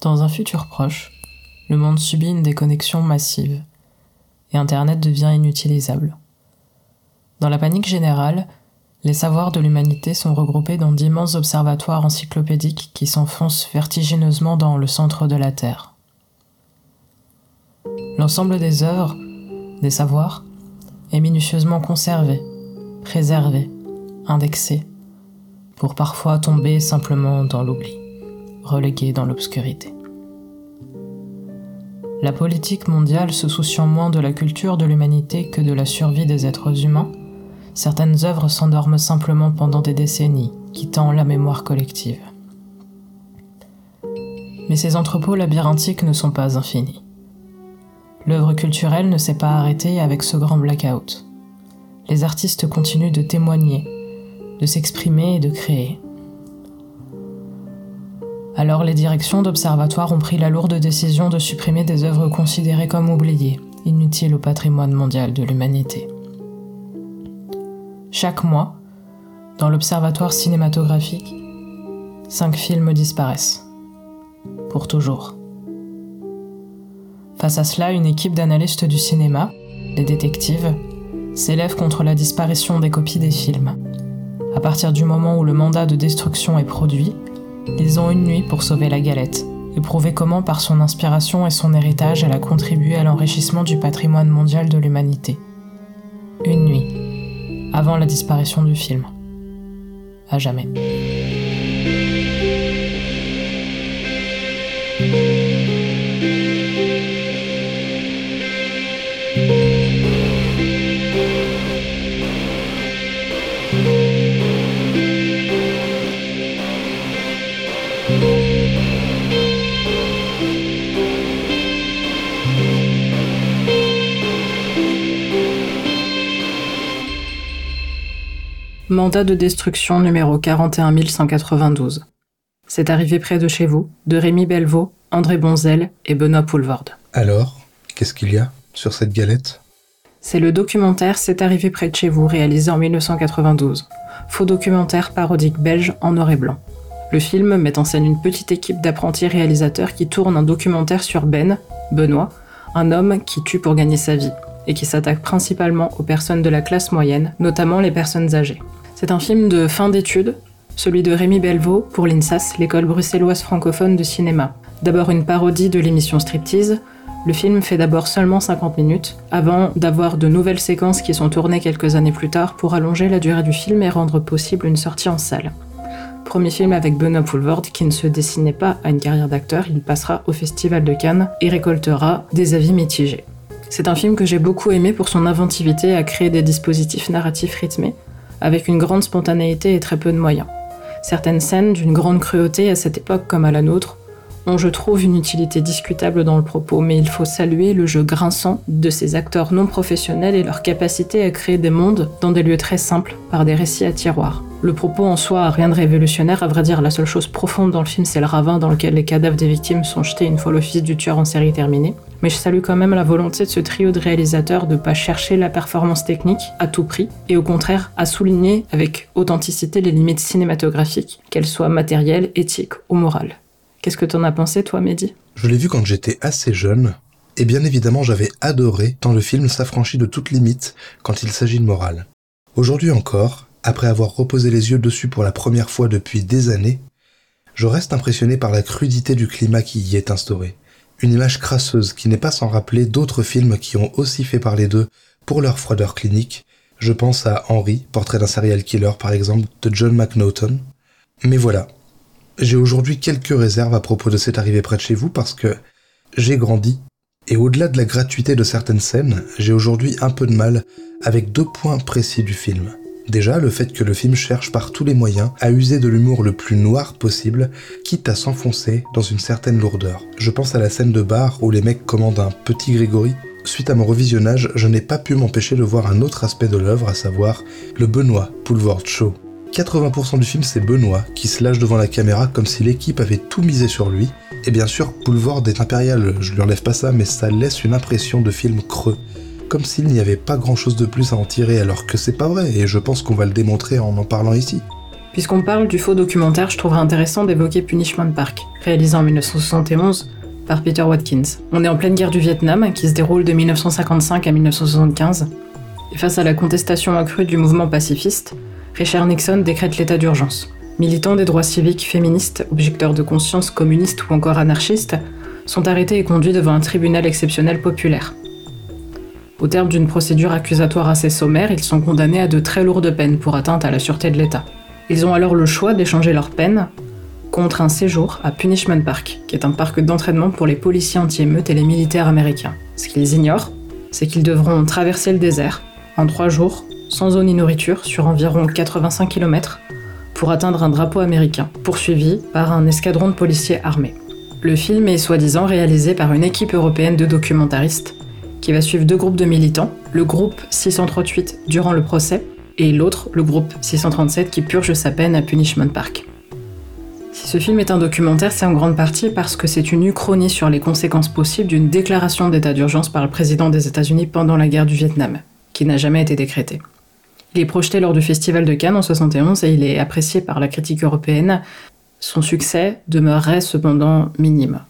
Dans un futur proche, le monde subit une déconnexion massive et Internet devient inutilisable. Dans la panique générale, les savoirs de l'humanité sont regroupés dans d'immenses observatoires encyclopédiques qui s'enfoncent vertigineusement dans le centre de la Terre. L'ensemble des œuvres, des savoirs, est minutieusement conservé, préservé, indexé, pour parfois tomber simplement dans l'oubli, relégué dans l'obscurité. La politique mondiale se souciant moins de la culture de l'humanité que de la survie des êtres humains, certaines œuvres s'endorment simplement pendant des décennies, quittant la mémoire collective. Mais ces entrepôts labyrinthiques ne sont pas infinis. L'œuvre culturelle ne s'est pas arrêtée avec ce grand blackout. Les artistes continuent de témoigner, de s'exprimer et de créer. Alors les directions d'observatoires ont pris la lourde décision de supprimer des œuvres considérées comme oubliées, inutiles au patrimoine mondial de l'humanité. Chaque mois, dans l'observatoire cinématographique, cinq films disparaissent. Pour toujours. Face à cela, une équipe d'analystes du cinéma, des détectives, s'élève contre la disparition des copies des films. À partir du moment où le mandat de destruction est produit, ils ont une nuit pour sauver la galette et prouver comment, par son inspiration et son héritage, elle a contribué à l'enrichissement du patrimoine mondial de l'humanité. Une nuit, avant la disparition du film. À jamais. Mandat de destruction numéro 41192. C'est arrivé près de chez vous, de Rémi Belvaux, André Bonzel et Benoît Poulvorde. Alors, qu'est-ce qu'il y a sur cette galette? C'est le documentaire C'est arrivé près de chez vous, réalisé en 1992. Faux documentaire parodique belge en noir et blanc. Le film met en scène une petite équipe d'apprentis réalisateurs qui tournent un documentaire sur Ben, Benoît, un homme qui tue pour gagner sa vie, et qui s'attaque principalement aux personnes de la classe moyenne, notamment les personnes âgées. C'est un film de fin d'études, celui de Rémi Belvaux pour l'INSAS, l'école bruxelloise francophone de cinéma. D'abord une parodie de l'émission Striptease, le film fait d'abord seulement 50 minutes, avant d'avoir de nouvelles séquences qui sont tournées quelques années plus tard pour allonger la durée du film et rendre possible une sortie en salle. Premier film avec Benoît Poulvord qui ne se dessinait pas à une carrière d'acteur, il passera au Festival de Cannes et récoltera des avis mitigés. C'est un film que j'ai beaucoup aimé pour son inventivité à créer des dispositifs narratifs rythmés, avec une grande spontanéité et très peu de moyens. Certaines scènes d'une grande cruauté à cette époque comme à la nôtre ont, je trouve, une utilité discutable dans le propos, mais il faut saluer le jeu grinçant de ces acteurs non professionnels et leur capacité à créer des mondes dans des lieux très simples par des récits à tiroir. Le propos en soi rien de révolutionnaire, à vrai dire, la seule chose profonde dans le film, c'est le ravin dans lequel les cadavres des victimes sont jetés une fois l'office du tueur en série terminé. Mais je salue quand même la volonté de ce trio de réalisateurs de pas chercher la performance technique à tout prix, et au contraire à souligner avec authenticité les limites cinématographiques, qu'elles soient matérielles, éthiques ou morales. Qu'est-ce que t'en as pensé, toi, Mehdi? Je l'ai vu quand j'étais assez jeune, et bien évidemment j'avais adoré tant le film s'affranchit de toute limite quand il s'agit de morale. Aujourd'hui encore, après avoir reposé les yeux dessus pour la première fois depuis des années, je reste impressionné par la crudité du climat qui y est instauré. Une image crasseuse qui n'est pas sans rappeler d'autres films qui ont aussi fait parler d'eux pour leur froideur clinique. Je pense à Henry, portrait d'un serial killer par exemple, de John McNaughton. Mais voilà. J'ai aujourd'hui quelques réserves à propos de cette arrivée près de chez vous parce que j'ai grandi. Et au-delà de la gratuité de certaines scènes, j'ai aujourd'hui un peu de mal avec deux points précis du film. Déjà, le fait que le film cherche par tous les moyens à user de l'humour le plus noir possible, quitte à s'enfoncer dans une certaine lourdeur. Je pense à la scène de bar où les mecs commandent un petit Grégory. Suite à mon revisionnage, je n'ai pas pu m'empêcher de voir un autre aspect de l'œuvre, à savoir le Benoît Poulvord Show. 80% du film, c'est Benoît qui se lâche devant la caméra comme si l'équipe avait tout misé sur lui. Et bien sûr, Poulvord est impérial, je lui enlève pas ça, mais ça laisse une impression de film creux comme s'il n'y avait pas grand chose de plus à en tirer alors que c'est pas vrai et je pense qu'on va le démontrer en en parlant ici. Puisqu'on parle du faux documentaire, je trouverais intéressant d'évoquer Punishment Park, réalisé en 1971 par Peter Watkins. On est en pleine guerre du Vietnam, qui se déroule de 1955 à 1975. Et face à la contestation accrue du mouvement pacifiste, Richard Nixon décrète l'état d'urgence. Militants des droits civiques, féministes, objecteurs de conscience communistes ou encore anarchistes sont arrêtés et conduits devant un tribunal exceptionnel populaire. Au terme d'une procédure accusatoire assez sommaire, ils sont condamnés à de très lourdes peines pour atteinte à la sûreté de l'État. Ils ont alors le choix d'échanger leur peine contre un séjour à Punishment Park, qui est un parc d'entraînement pour les policiers anti-émeutes et les militaires américains. Ce qu'ils ignorent, c'est qu'ils devront traverser le désert en trois jours, sans eau ni nourriture, sur environ 85 km, pour atteindre un drapeau américain, poursuivi par un escadron de policiers armés. Le film est soi-disant réalisé par une équipe européenne de documentaristes qui va suivre deux groupes de militants, le groupe 638 durant le procès et l'autre, le groupe 637 qui purge sa peine à Punishment Park. Si ce film est un documentaire, c'est en grande partie parce que c'est une uchronie sur les conséquences possibles d'une déclaration d'état d'urgence par le président des États-Unis pendant la guerre du Vietnam, qui n'a jamais été décrétée. Il est projeté lors du Festival de Cannes en 71 et il est apprécié par la critique européenne. Son succès demeurerait cependant minime.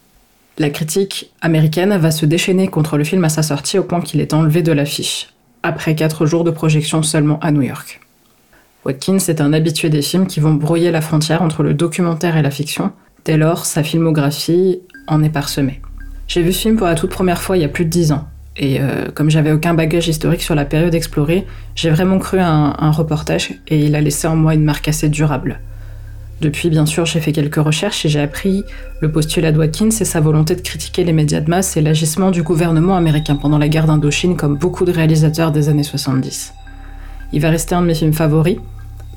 La critique américaine va se déchaîner contre le film à sa sortie au point qu'il est enlevé de l'affiche, après quatre jours de projection seulement à New York. Watkins est un habitué des films qui vont brouiller la frontière entre le documentaire et la fiction. Dès lors, sa filmographie en est parsemée. J'ai vu ce film pour la toute première fois il y a plus de dix ans. Et euh, comme j'avais aucun bagage historique sur la période explorée, j'ai vraiment cru un, reportage et il a laissé en moi une marque assez durable. Depuis, bien sûr, j'ai fait quelques recherches et j'ai appris le postulat de Watkins et sa volonté de critiquer les médias de masse et l'agissement du gouvernement américain pendant la guerre d'Indochine, comme beaucoup de réalisateurs des années 70. Il va rester un de mes films favoris,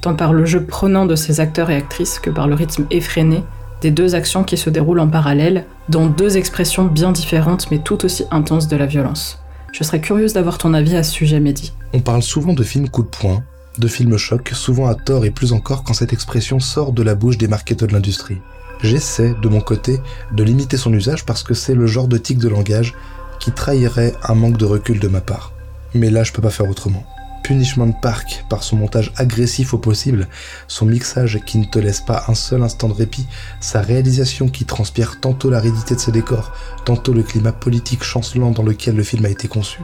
tant par le jeu prenant de ses acteurs et actrices que par le rythme effréné des deux actions qui se déroulent en parallèle, dans deux expressions bien différentes mais tout aussi intenses de la violence. Je serais curieuse d'avoir ton avis à ce sujet, Mehdi. On parle souvent de films coup de poing, de films choc, souvent à tort et plus encore quand cette expression sort de la bouche des marketeurs de l'industrie. J'essaie, de mon côté, de limiter son usage parce que c'est le genre de tic de langage qui trahirait un manque de recul de ma part. Mais là, je peux pas faire autrement. Punishment Park, par son montage agressif au possible, son mixage qui ne te laisse pas un seul instant de répit, sa réalisation qui transpire tantôt l'aridité de ses décors, tantôt le climat politique chancelant dans lequel le film a été conçu,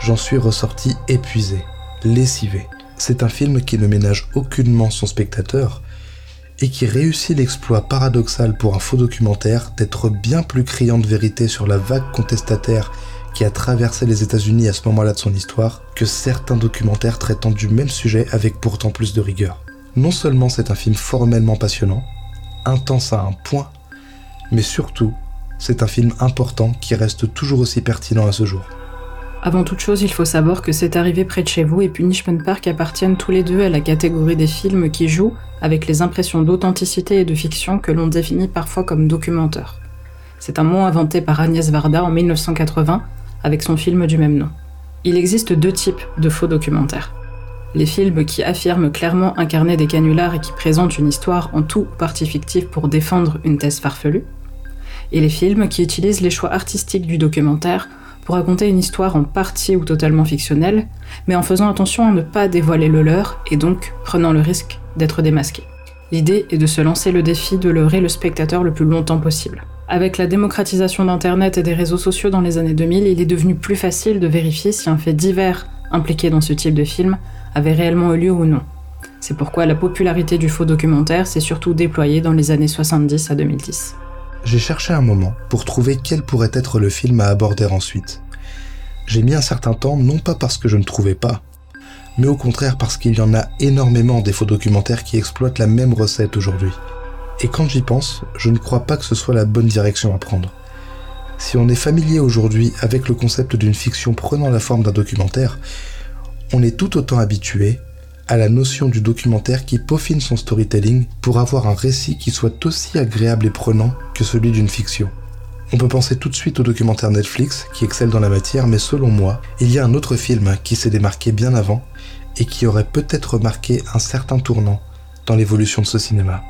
j'en suis ressorti épuisé, lessivé. C'est un film qui ne ménage aucunement son spectateur et qui réussit l'exploit paradoxal pour un faux documentaire d'être bien plus criant de vérité sur la vague contestataire qui a traversé les États-Unis à ce moment-là de son histoire que certains documentaires traitant du même sujet avec pourtant plus de rigueur. Non seulement c'est un film formellement passionnant, intense à un point, mais surtout, c'est un film important qui reste toujours aussi pertinent à ce jour. Avant toute chose, il faut savoir que C'est arrivé près de chez vous et Punishment Park appartiennent tous les deux à la catégorie des films qui jouent avec les impressions d'authenticité et de fiction que l'on définit parfois comme documentaire. C'est un mot inventé par Agnès Varda en 1980 avec son film du même nom. Il existe deux types de faux documentaires. Les films qui affirment clairement incarner des canulars et qui présentent une histoire en tout ou partie fictive pour défendre une thèse farfelue. Et les films qui utilisent les choix artistiques du documentaire pour raconter une histoire en partie ou totalement fictionnelle, mais en faisant attention à ne pas dévoiler le leur et donc prenant le risque d'être démasqué. L'idée est de se lancer le défi de leurrer le spectateur le plus longtemps possible. Avec la démocratisation d'Internet et des réseaux sociaux dans les années 2000, il est devenu plus facile de vérifier si un fait divers impliqué dans ce type de film avait réellement eu lieu ou non. C'est pourquoi la popularité du faux documentaire s'est surtout déployée dans les années 70 à 2010. J'ai cherché un moment pour trouver quel pourrait être le film à aborder ensuite. J'ai mis un certain temps non pas parce que je ne trouvais pas, mais au contraire parce qu'il y en a énormément des faux documentaires qui exploitent la même recette aujourd'hui. Et quand j'y pense, je ne crois pas que ce soit la bonne direction à prendre. Si on est familier aujourd'hui avec le concept d'une fiction prenant la forme d'un documentaire, on est tout autant habitué à la notion du documentaire qui peaufine son storytelling pour avoir un récit qui soit aussi agréable et prenant que celui d'une fiction. On peut penser tout de suite au documentaire Netflix qui excelle dans la matière, mais selon moi, il y a un autre film qui s'est démarqué bien avant et qui aurait peut-être marqué un certain tournant dans l'évolution de ce cinéma.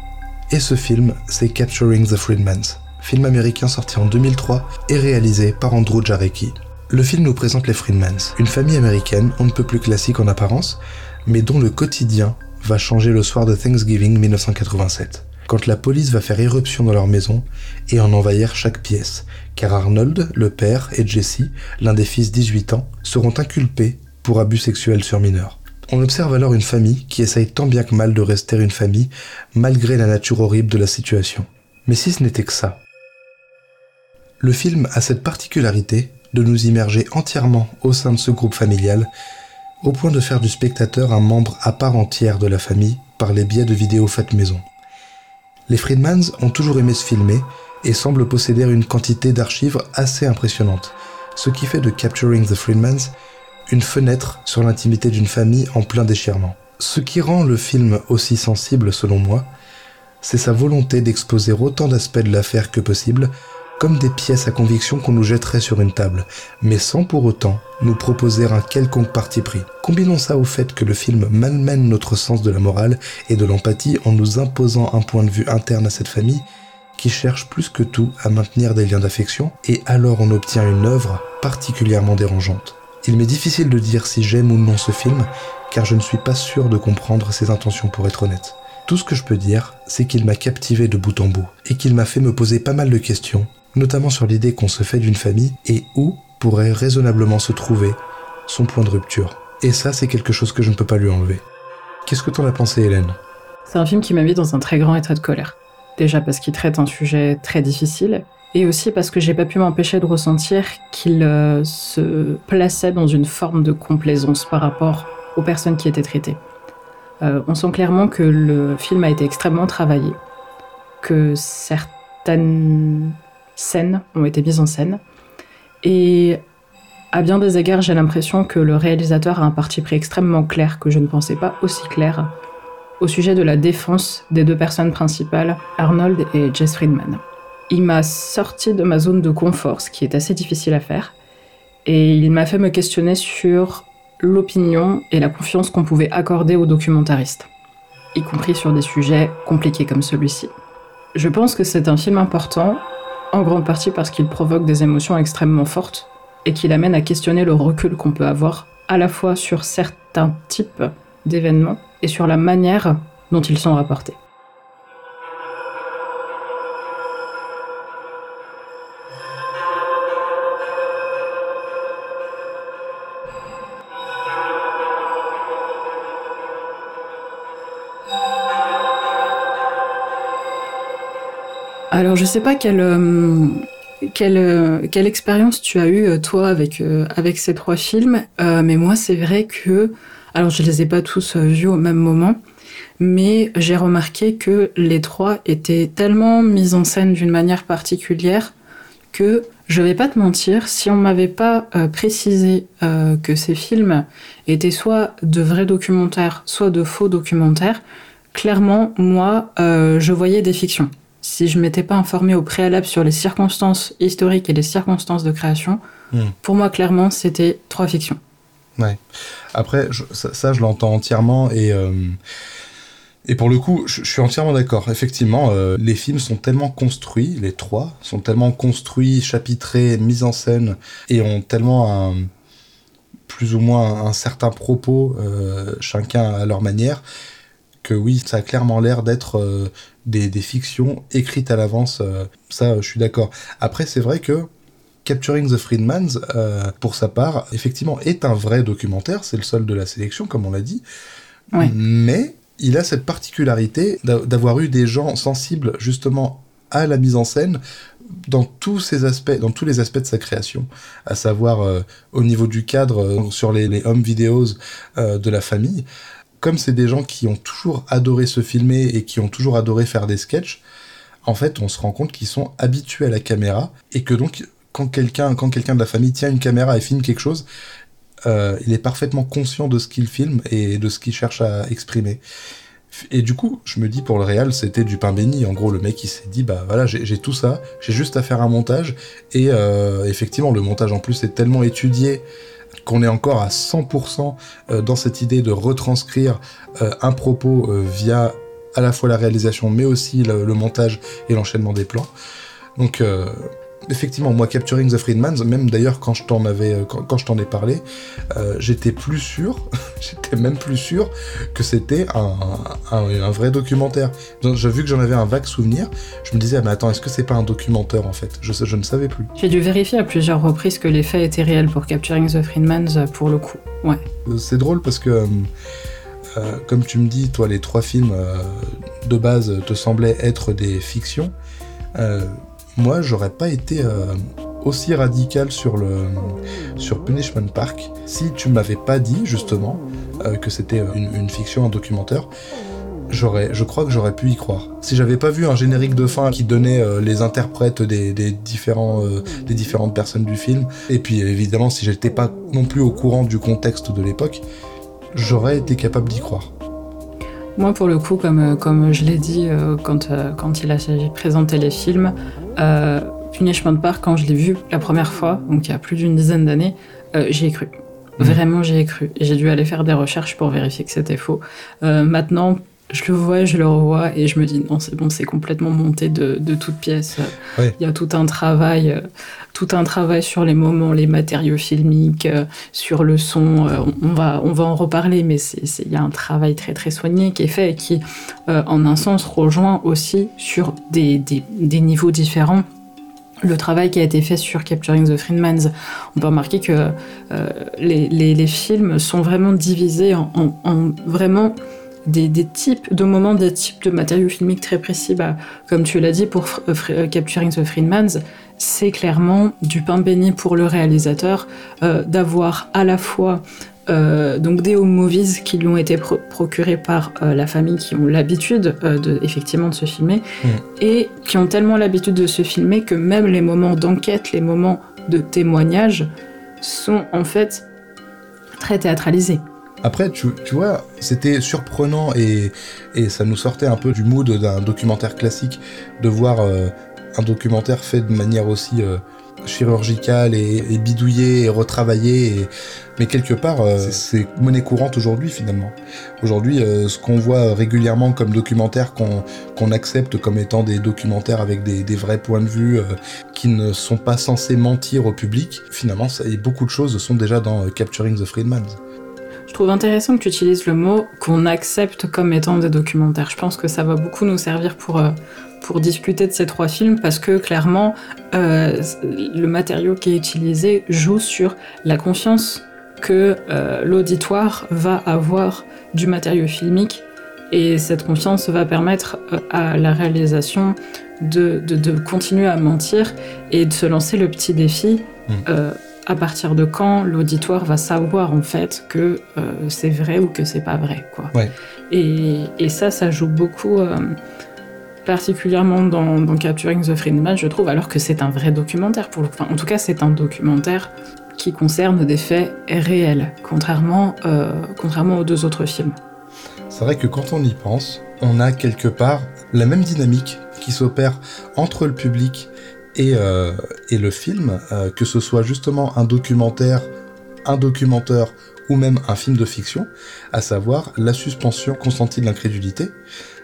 Et ce film, c'est Capturing the Freedmans, film américain sorti en 2003 et réalisé par Andrew Jarecki. Le film nous présente les Freedmans, une famille américaine on ne peut plus classique en apparence, mais dont le quotidien va changer le soir de Thanksgiving 1987, quand la police va faire éruption dans leur maison et en envahir chaque pièce, car Arnold, le père, et Jesse, l'un des fils 18 ans, seront inculpés pour abus sexuels sur mineurs. On observe alors une famille qui essaye tant bien que mal de rester une famille malgré la nature horrible de la situation. Mais si ce n'était que ça. Le film a cette particularité de nous immerger entièrement au sein de ce groupe familial, au point de faire du spectateur un membre à part entière de la famille par les biais de vidéos faites maison. Les Friedmans ont toujours aimé se filmer et semblent posséder une quantité d'archives assez impressionnante, ce qui fait de Capturing the Friedmans une fenêtre sur l'intimité d'une famille en plein déchirement. Ce qui rend le film aussi sensible selon moi, c'est sa volonté d'exposer autant d'aspects de l'affaire que possible comme des pièces à conviction qu'on nous jetterait sur une table, mais sans pour autant nous proposer un quelconque parti pris. Combinons ça au fait que le film malmène notre sens de la morale et de l'empathie en nous imposant un point de vue interne à cette famille qui cherche plus que tout à maintenir des liens d'affection, et alors on obtient une œuvre particulièrement dérangeante. Il m'est difficile de dire si j'aime ou non ce film, car je ne suis pas sûr de comprendre ses intentions pour être honnête. Tout ce que je peux dire, c'est qu'il m'a captivé de bout en bout, et qu'il m'a fait me poser pas mal de questions, notamment sur l'idée qu'on se fait d'une famille et où pourrait raisonnablement se trouver son point de rupture. Et ça, c'est quelque chose que je ne peux pas lui enlever. Qu'est-ce que t'en as pensé, Hélène? C'est un film qui m'a mis dans un très grand état de colère. Déjà parce qu'il traite un sujet très difficile, et aussi parce que j'ai pas pu m'empêcher de ressentir qu'il euh, se plaçait dans une forme de complaisance par rapport aux personnes qui étaient traitées. Euh, on sent clairement que le film a été extrêmement travaillé, que certaines scènes ont été mises en scène. Et à bien des égards, j'ai l'impression que le réalisateur a un parti pris extrêmement clair que je ne pensais pas aussi clair au sujet de la défense des deux personnes principales, Arnold et Jess Friedman. Il m'a sorti de ma zone de confort, ce qui est assez difficile à faire, et il m'a fait me questionner sur l'opinion et la confiance qu'on pouvait accorder aux documentaristes, y compris sur des sujets compliqués comme celui-ci. Je pense que c'est un film important en grande partie parce qu'il provoque des émotions extrêmement fortes et qu'il amène à questionner le recul qu'on peut avoir à la fois sur certains types d'événements et sur la manière dont ils sont rapportés. Alors, je sais pas quelle, euh, euh, quelle expérience tu as eue, euh, toi, avec, avec ces trois films, mais moi, c'est vrai que. Alors, je les ai pas tous vus au même moment, mais j'ai remarqué que les trois étaient tellement mis en scène d'une manière particulière que je vais pas te mentir, si on m'avait pas précisé que ces films étaient soit de vrais documentaires, soit de faux documentaires, clairement, moi, je voyais des fictions si je m'étais pas informé au préalable sur les circonstances historiques et les circonstances de création, hmm. pour moi, clairement, c'était trois fictions. Ouais. Après, ça, je l'entends entièrement et. Euh, et pour le coup, je, suis entièrement d'accord. Effectivement, euh, les films sont tellement construits, les trois sont tellement construits, chapitrés, mis en scène, et ont tellement un, plus ou moins un, certain propos, euh, chacun à leur manière, que oui, ça a clairement l'air d'être des, fictions écrites à l'avance. Euh, ça, je suis d'accord. Après, c'est vrai que Capturing the Freedmans, euh, pour sa part, effectivement, est un vrai documentaire. C'est le seul de la sélection, comme on l'a dit. Mais il a cette particularité d'avoir eu des gens sensibles justement à la mise en scène dans tous ces aspects, dans tous les aspects de sa création, à savoir euh, au niveau du cadre sur les, les home videos de la famille, comme c'est des gens qui ont toujours adoré se filmer et qui ont toujours adoré faire des sketchs, en fait, on se rend compte qu'ils sont habitués à la caméra et que donc, quand quelqu'un de la famille tient une caméra et filme quelque chose, euh, il est parfaitement conscient de ce qu'il filme et de ce qu'il cherche à exprimer. Et du coup, je me dis pour le réel, c'était du pain béni. En gros, le mec, il s'est dit, bah voilà, j'ai tout ça, j'ai juste à faire un montage. Et euh, effectivement, le montage en plus est tellement étudié qu'on est encore à 100% euh, dans cette idée de retranscrire euh, un propos euh, via à la fois la réalisation mais aussi le, montage et l'enchaînement des plans. Donc effectivement, moi, Capturing the Freedmans, même d'ailleurs quand je t'en avais, euh, quand, je t'en ai parlé, euh, j'étais plus sûr, j'étais même plus sûr que c'était un, un, vrai documentaire. J'ai vu que j'en avais un vague souvenir, je me disais, ah, mais attends, est-ce que c'est pas un documentaire en fait? Je, je ne savais plus. J'ai dû vérifier à plusieurs reprises que les faits étaient réels pour Capturing the Freedmans euh, pour le coup. Ouais. C'est drôle parce que. comme tu me dis, toi, les trois films de base te semblaient être des fictions moi, j'aurais pas été euh, aussi radical sur, le, sur Punishment Park si tu m'avais pas dit, justement, euh, que c'était une, fiction, un documentaire. J'aurais, je crois que j'aurais pu y croire. Si j'avais pas vu un générique de fin qui donnait euh, les interprètes des, différents, des différentes personnes du film, et puis évidemment si j'étais pas non plus au courant du contexte de l'époque, j'aurais été capable d'y croire. Moi, pour le coup, comme, comme je l'ai dit quand, quand il a présenté les films, euh, Punishment Park, quand je l'ai vu la première fois, donc il y a plus d'une dizaine d'années, euh, j'y ai cru. Mmh. Vraiment, j'y ai cru. J'ai dû aller faire des recherches pour vérifier que c'était faux. Euh, maintenant, je le vois, je le revois et je me dis non, c'est bon, c'est complètement monté de, de toutes pièces. Il y a tout un travail, euh, tout un travail sur les moments, les matériaux filmiques, euh, sur le son. Euh, on va, on va en reparler, mais il y a un travail très très soigné qui est fait et qui, en un sens, rejoint aussi sur des, des, des niveaux différents le travail qui a été fait sur Capturing the Freedmans, on peut remarquer que les, les, les, films sont vraiment divisés en, en, en vraiment des, types de moments, des types de matériaux filmiques très précis. Bah, comme tu l'as dit pour euh, euh, Capturing the Freedmans, c'est clairement du pain béni pour le réalisateur euh, d'avoir à la fois donc des home movies qui lui ont été procurés par la famille qui ont l'habitude de, effectivement de se filmer mm. et qui ont tellement l'habitude de se filmer que même les moments d'enquête, les moments de témoignage sont en fait très théâtralisés. Après, tu, vois, c'était surprenant et, ça nous sortait un peu du mood d'un documentaire classique de voir euh, un documentaire fait de manière aussi euh, chirurgicale et, et, bidouillée et retravaillée. Mais quelque part, euh, c'est monnaie courante aujourd'hui finalement. Aujourd'hui, ce qu'on voit régulièrement comme documentaire, qu'on accepte comme étant des documentaires avec des, vrais points de vue qui ne sont pas censés mentir au public, finalement, ça, et beaucoup de choses sont déjà dans Capturing the Freedmans. Je trouve intéressant que tu utilises le mot qu'on accepte comme étant des documentaires. Je pense que ça va beaucoup nous servir pour, euh, pour discuter de ces trois films parce que clairement, euh, le matériau qui est utilisé joue sur la confiance que euh, l'auditoire va avoir du matériau filmique et cette confiance va permettre à la réalisation de, de, continuer à mentir et de se lancer le petit défi. Mmh à partir de quand l'auditoire va savoir en fait que euh, c'est vrai ou que c'est pas vrai quoi. Et, et, ça, ça joue beaucoup, euh, particulièrement dans, dans, Capturing the Freedman, je trouve, alors que c'est un vrai documentaire pour le enfin, en tout cas, c'est un documentaire qui concerne des faits réels, contrairement, euh, contrairement aux deux autres films. C'est vrai que quand on y pense, on a quelque part la même dynamique qui s'opère entre le public et, euh, et le film, euh, que ce soit justement un documentaire, un documentaire ou même un film de fiction, à savoir la suspension consentie de l'incrédulité,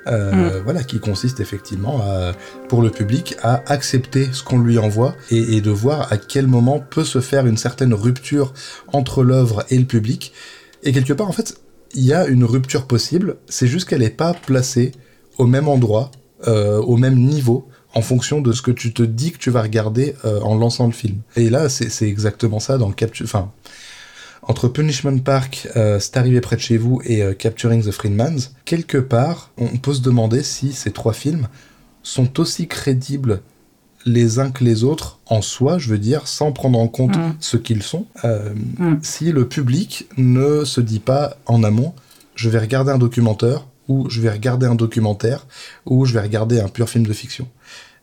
euh, mm. voilà, qui consiste effectivement à, pour le public à accepter ce qu'on lui envoie et, et, de voir à quel moment peut se faire une certaine rupture entre l'œuvre et le public. Et quelque part, en fait, il y a une rupture possible, c'est juste qu'elle n'est pas placée au même endroit, euh, au même niveau, en fonction de ce que tu te dis que tu vas regarder euh, en lançant le film. Et là, c'est exactement ça dans Capture... Enfin, entre Punishment Park, euh, C'est arrivé près de chez vous et euh, Capturing the Freedmans, quelque part, on peut se demander si ces trois films sont aussi crédibles les uns que les autres en soi, je veux dire, sans prendre en compte mm. ce qu'ils sont, mm. si le public ne se dit pas en amont, je vais regarder un documentaire, ou je vais regarder un documentaire, ou je vais regarder un pur film de fiction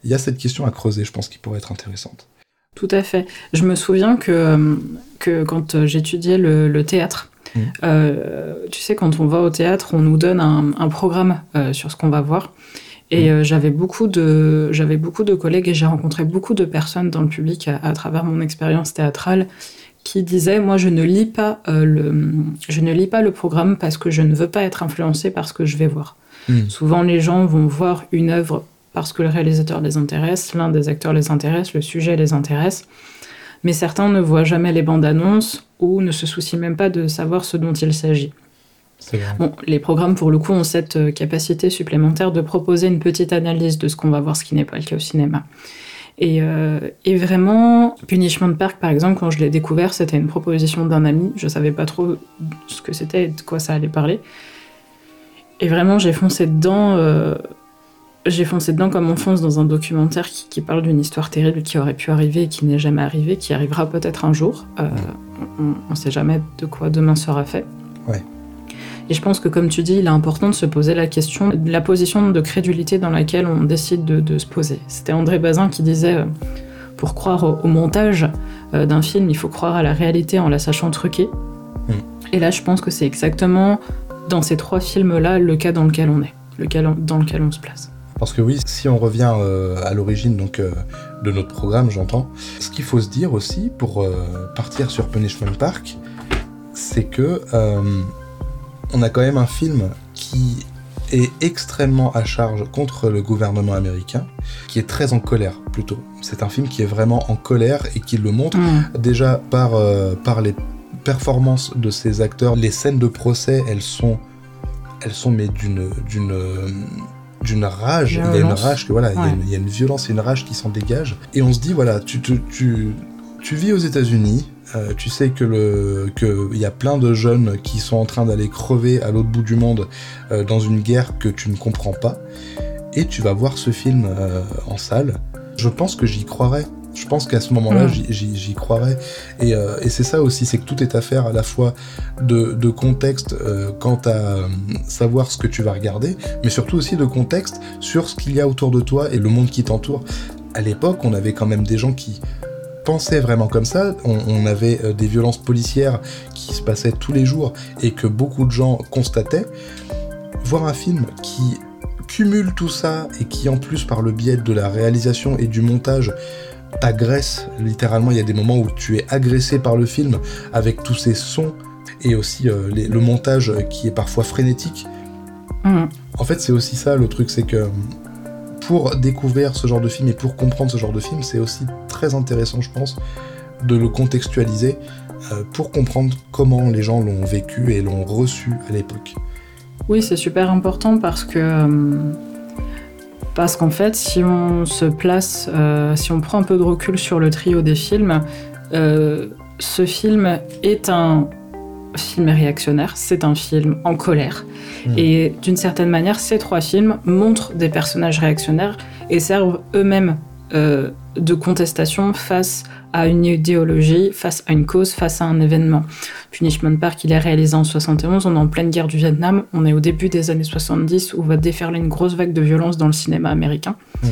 il y a cette question à creuser, je pense, qui pourrait être intéressante. Tout à fait. Je me souviens que, euh, que quand euh, j'étudiais le, théâtre, mmh. euh, tu sais, quand on va au théâtre, on nous donne un, programme sur ce qu'on va voir. Et mmh. j'avais beaucoup de j'avais beaucoup de collègues et j'ai rencontré beaucoup de personnes dans le public à, travers mon expérience théâtrale qui disaient moi je ne lis pas le je ne lis pas le programme parce que je ne veux pas être influencé par ce que je vais voir. Mmh. Souvent les gens vont voir une œuvre parce que le réalisateur les intéresse, l'un des acteurs les intéresse, le sujet les intéresse. Mais certains ne voient jamais les bandes annonces ou ne se soucient même pas de savoir ce dont il s'agit. Bon, les programmes, pour le coup, ont cette euh, capacité supplémentaire de proposer une petite analyse de ce qu'on va voir, ce qui n'est pas le cas au cinéma. Et, euh, et, vraiment, Punishment Park, par exemple, quand je l'ai découvert, c'était une proposition d'un ami. Je savais pas trop ce que c'était et de quoi ça allait parler. Et vraiment, j'ai foncé dedans. Euh, j'ai foncé dedans comme on fonce dans un documentaire qui, qui parle d'une histoire terrible qui aurait pu arriver et qui n'est jamais arrivée, qui arrivera peut-être un jour. Euh, on ne sait jamais de quoi demain sera fait. Ouais. Et je pense que, comme tu dis, il est important de se poser la question de la position de crédulité dans laquelle on décide de, se poser. C'était André Bazin qui disait euh, pour croire au, montage euh, d'un film, il faut croire à la réalité en la sachant truquer. Mm. Et là, je pense que c'est exactement dans ces trois films-là le cas dans lequel on est, le cas dans lequel on se place. Parce que oui, si on revient euh, à l'origine donc de notre programme, j'entends, ce qu'il faut se dire aussi pour partir sur Punishment Park, c'est que on a quand même un film qui est extrêmement à charge contre le gouvernement américain, qui est très en colère plutôt. C'est un film qui est vraiment en colère et qui le montre mm. déjà par, euh, par les performances de ses acteurs. Les scènes de procès, elles sont, elles sont mais d'une d'une d'une rage. Il y a une rage que voilà, il, y a une, violence et une rage qui s'en dégagent. Et on se dit voilà, tu tu, tu, tu vis aux États-Unis, euh, tu sais que le qu'il y a plein de jeunes qui sont en train d'aller crever à l'autre bout du monde euh, dans une guerre que tu ne comprends pas, et tu vas voir ce film euh, en salle. Je pense que j'y croirais. Je pense qu'à ce moment-là, j'y croirais. Et, c'est ça aussi, c'est que tout est affaire à la fois de, de contexte quant à savoir ce que tu vas regarder, mais surtout aussi de contexte sur ce qu'il y a autour de toi et le monde qui t'entoure. À l'époque, on avait quand même des gens qui pensait vraiment comme ça. On, avait euh, des violences policières qui se passaient tous les jours et que beaucoup de gens constataient. Voir un film qui cumule tout ça et qui en plus par le biais de la réalisation et du montage t'agresse littéralement. Il y a des moments où tu es agressé par le film avec tous ces sons et aussi euh, le montage qui est parfois frénétique. Mmh. En fait, c'est aussi ça le truc, c'est que pour découvrir ce genre de film et pour comprendre ce genre de film, c'est aussi très intéressant, je pense, de le contextualiser euh, pour comprendre comment les gens l'ont vécu et l'ont reçu à l'époque. Oui, c'est super important parce que euh, parce qu'en fait, si on se place, euh, si on prend un peu de recul sur le trio des films, ce film est un film réactionnaire, c'est un film en colère. Hmm. Et d'une certaine manière, ces trois films montrent des personnages réactionnaires et servent eux-mêmes euh, de contestation face à une idéologie, face à une cause, face à un événement. Punishment Park, il est réalisé en 71, on est en pleine guerre du Vietnam, on est au début des années 70 où va déferler une grosse vague de violence dans le cinéma américain. Hmm.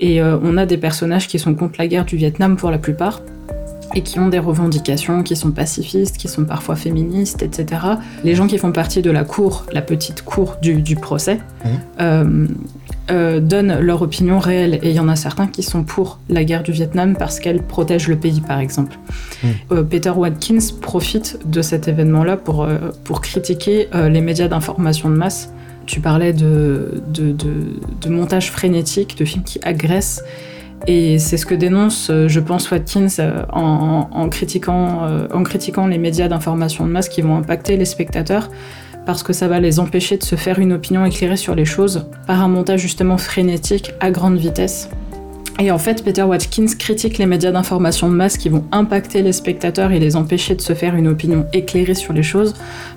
Et euh, on a des personnages qui sont contre la guerre du Vietnam pour la plupart, et qui ont des revendications, qui sont pacifistes, qui sont parfois féministes, etc. Les gens qui font partie de la cour, la petite cour du, procès, mmh. euh, euh, donnent leur opinion réelle. Et il y en a certains qui sont pour la guerre du Vietnam parce qu'elle protège le pays, par exemple. Mmh. Euh, Peter Watkins profite de cet événement-là pour, pour critiquer les médias d'information de masse. Tu parlais de, de, de, de montage frénétique, de films qui agressent. Et c'est ce que dénonce, euh, je pense, Watkins euh, euh, en critiquant les médias d'information de masse qui vont impacter les spectateurs parce que ça va les empêcher de se faire une opinion éclairée sur les choses par un montage justement frénétique à grande vitesse. Et en fait, Peter Watkins critique les médias d'information de masse qui vont impacter les spectateurs et les empêcher de se faire une opinion éclairée sur les choses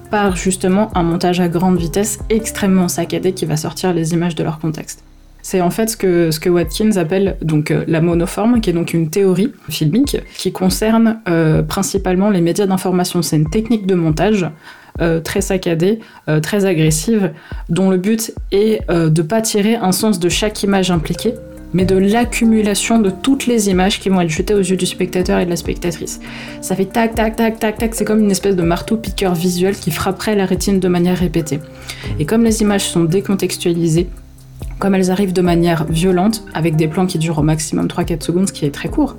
par justement un montage à grande vitesse extrêmement saccadé qui va sortir les images de leur contexte. C'est en fait ce que, Watkins appelle donc euh, la monoforme, qui est donc une théorie filmique qui concerne euh, principalement les médias d'information. C'est une technique de montage euh, très saccadée, très agressive, dont le but est de pas tirer un sens de chaque image impliquée, mais de l'accumulation de toutes les images qui vont être jetées aux yeux du spectateur et de la spectatrice. Ça fait tac, tac, tac, tac, tac, c'est comme une espèce de marteau-piqueur visuel qui frapperait la rétine de manière répétée. Et comme les images sont décontextualisées, comme elles arrivent de manière violente, avec des plans qui durent au maximum 3-4 secondes, ce qui est très court,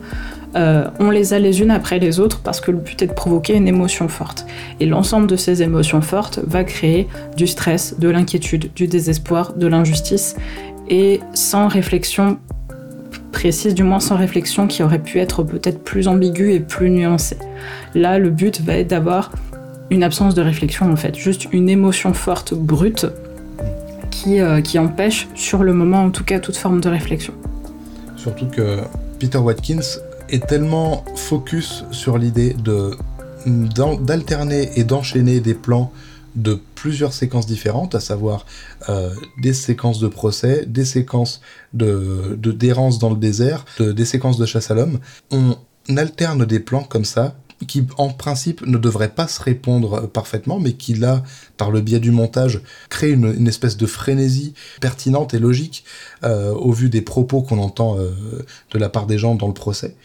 euh, on les a les unes après les autres parce que le but est de provoquer une émotion forte. Et l'ensemble de ces émotions fortes va créer du stress, de l'inquiétude, du désespoir, de l'injustice. et sans réflexion précise, du moins sans réflexion, qui aurait pu être peut-être plus ambiguë et plus nuancée. Là, le but va être d'avoir une absence de réflexion en fait, juste une émotion forte, brute, qui, euh, qui empêche sur le moment en tout cas toute forme de réflexion. Surtout que Peter Watkins est tellement focus sur l'idée d'alterner et d'enchaîner des plans de plusieurs séquences différentes, à savoir euh, des séquences de procès, des séquences de d'errance dans le désert, des séquences de chasse à l'homme. On alterne des plans comme ça qui en principe ne devraient pas se répondre parfaitement, mais qui là, par le biais du montage, crée une, espèce de frénésie pertinente et logique euh, au vu des propos qu'on entend euh, de la part des gens dans le procès.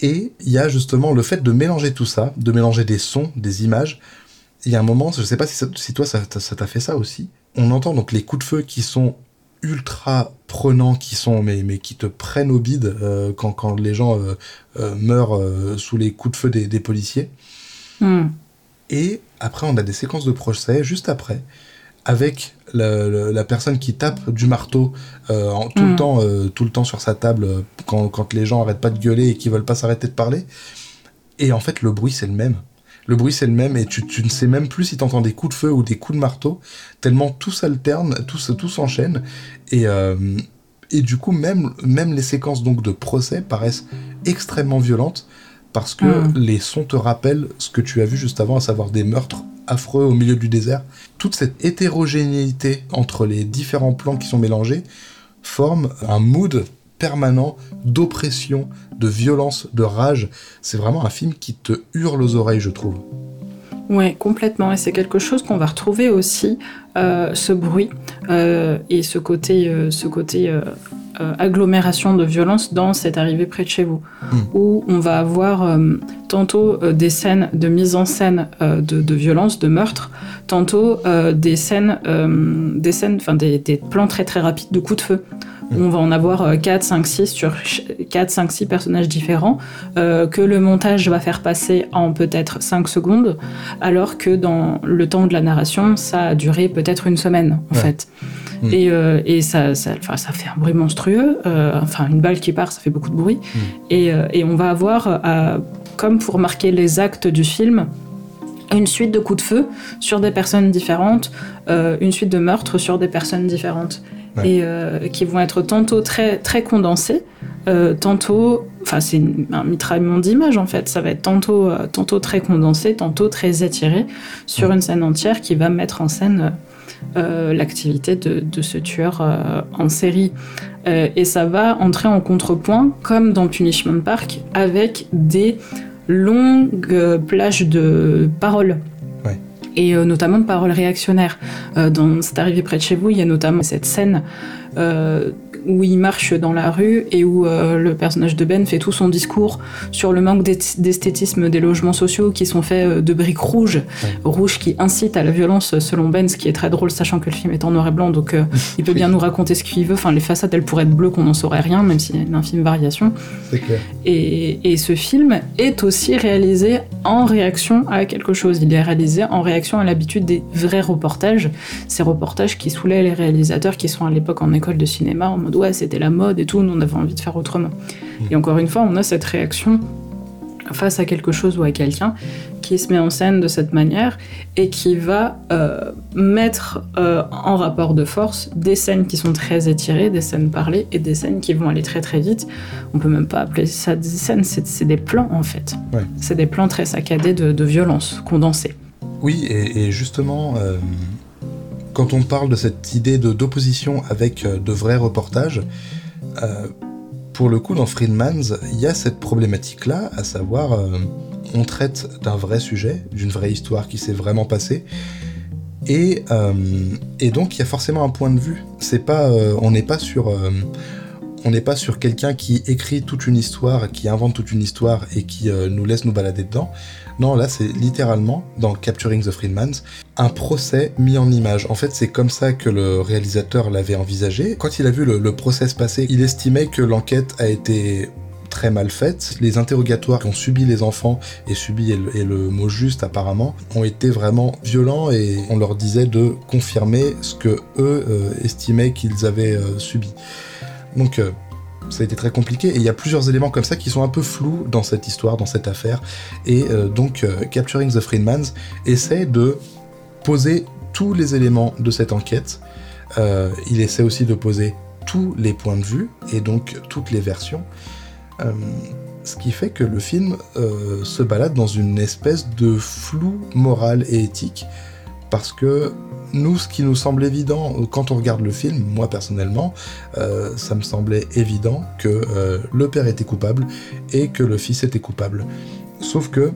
Et il y a justement le fait de mélanger tout ça, de mélanger des sons, des images. Il y a un moment, je ne sais pas si, si toi ça t'a fait ça aussi. On entend donc les coups de feu qui sont ultra prenants qui sont mais, mais qui te prennent au bide euh, quand, quand, les gens euh, euh, meurent sous les coups de feu des, policiers. Hmm. Et après, on a des séquences de procès juste après, avec la, personne qui tape du marteau en, tout, le hmm. temps, tout le temps sur sa table quand, quand les gens arrêtent pas de gueuler et qui veulent pas s'arrêter de parler. Et en fait, le bruit, c'est le même le bruit c'est le même et tu, ne sais même plus si tu entends des coups de feu ou des coups de marteau, tellement tout s'alterne, tout, tout s'enchaîne. Et, euh, et du coup, même, même les séquences donc de procès paraissent extrêmement violentes parce que hmm. les sons te rappellent ce que tu as vu juste avant, à savoir des meurtres affreux au milieu du désert. Toute cette hétérogénéité entre les différents plans qui sont mélangés forme un mood permanent d'oppression, de violence, de rage. C'est vraiment un film qui te hurle aux oreilles, je trouve. Oui, complètement. Et c'est quelque chose qu'on va retrouver aussi, euh, ce bruit euh, et ce côté, euh, ce côté agglomération de violence dans cette arrivée près de chez vous, hmm. où on va avoir tantôt des scènes de mise en scène de, violence, de meurtre, tantôt des scènes, des scènes, enfin des, des, plans très très rapides de coups de feu on va en avoir 4, 5, 6 sur 4, 5, 6 personnages différents, euh, que le montage va faire passer en peut-être 5 secondes, alors que dans le temps de la narration, ça a duré peut-être une semaine, en fait. Mm. Et, euh, et ça, ça, ça, fait un bruit monstrueux. Euh, enfin, une balle qui part, ça fait beaucoup de bruit. Mm. Et, et, on va avoir, comme pour marquer les actes du film, une suite de coups de feu sur des personnes différentes, une suite de meurtres sur des personnes différentes et euh, qui vont être tantôt très, très condensés, euh, tantôt, enfin c'est un mitraillement d'images en fait, ça va être tantôt, euh, tantôt très condensé, tantôt très étiré sur une scène entière qui va mettre en scène l'activité de, de, ce tueur en série. et ça va entrer en contrepoint, comme dans Punishment Park, avec des longues plages de paroles et euh, notamment de paroles réactionnaires. Euh, dans C'est arrivé près de chez vous, il y a notamment cette scène euh, où il marche dans la rue et où euh, le personnage de Ben fait tout son discours sur le manque d'esthétisme des logements sociaux qui sont faits euh, de briques rouges, rouges qui incitent à la violence selon Ben, ce qui est très drôle sachant que le film est en noir et blanc, donc euh, il peut bien nous raconter ce qu'il veut. Enfin, les façades, elles pourraient être bleues, qu'on n'en saurait rien, même s'il y a une infime variation. Et, et, ce film est aussi réalisé en réaction à quelque chose. Il est réalisé en réaction à l'habitude des vrais reportages, ces reportages qui saoulaient les réalisateurs qui sont à l'époque en école de cinéma en mode ouais, c'était la mode et tout, nous on avait envie de faire autrement. Et encore une fois, on a cette réaction face à quelque chose ou à quelqu'un qui se met en scène de cette manière et qui va euh, mettre euh, en rapport de force des scènes qui sont très étirées, des scènes parlées et des scènes qui vont aller très très vite. On peut même pas appeler ça des scènes, c'est des plans en fait. C'est des plans très saccadés de, violence, condensés. Oui, et, justement, euh, quand on parle de cette idée d'opposition avec euh, de vrais reportages, euh, pour le coup, dans Friedman's, il y a cette problématique-là, à savoir, euh, on traite d'un vrai sujet, d'une vraie histoire qui s'est vraiment passée, et, et, donc il y a forcément un point de vue. C'est pas, on n'est pas sur, on n'est pas sur quelqu'un qui écrit toute une histoire, qui invente toute une histoire et qui nous laisse nous balader dedans. Non, là, c'est littéralement, dans Capturing the Freedmans, un procès mis en image. En fait, c'est comme ça que le réalisateur l'avait envisagé. Quand il a vu le, procès se passer, il estimait que l'enquête a été très mal faites. Les interrogatoires qu'ont subi les enfants, et subi est le, mot juste apparemment, ont été vraiment violents et on leur disait de confirmer ce que eux euh, estimaient qu'ils avaient euh, subi. Donc euh, ça a été très compliqué et il y a plusieurs éléments comme ça qui sont un peu flous dans cette histoire, dans cette affaire. Et donc Capturing the Freedmans essaie de poser tous les éléments de cette enquête. il essaie aussi de poser tous les points de vue et donc toutes les versions. Euh, ce qui fait que le film euh, se balade dans une espèce de flou moral et éthique, parce que nous, ce qui nous semble évident euh, quand on regarde le film, moi personnellement, ça me semblait évident que le père était coupable et que le fils était coupable. Sauf que,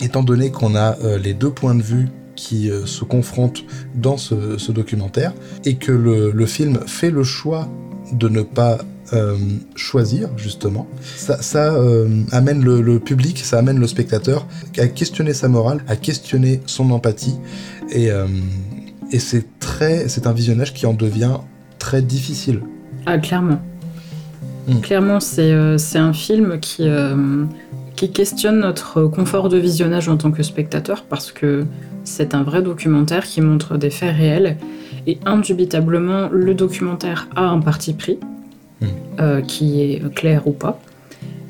étant donné qu'on a les deux points de vue qui se confrontent dans ce, documentaire, et que le, film fait le choix de ne pas euh, choisir justement. Ça, euh, amène le, public, ça amène le spectateur à questionner sa morale, à questionner son empathie, et, euh, et c'est très, c'est un visionnage qui en devient très difficile. Ah clairement. Hmm. Clairement, c'est un film qui qui questionne notre confort de visionnage en tant que spectateur parce que c'est un vrai documentaire qui montre des faits réels et indubitablement le documentaire a un parti pris Euh, qui est clair ou pas.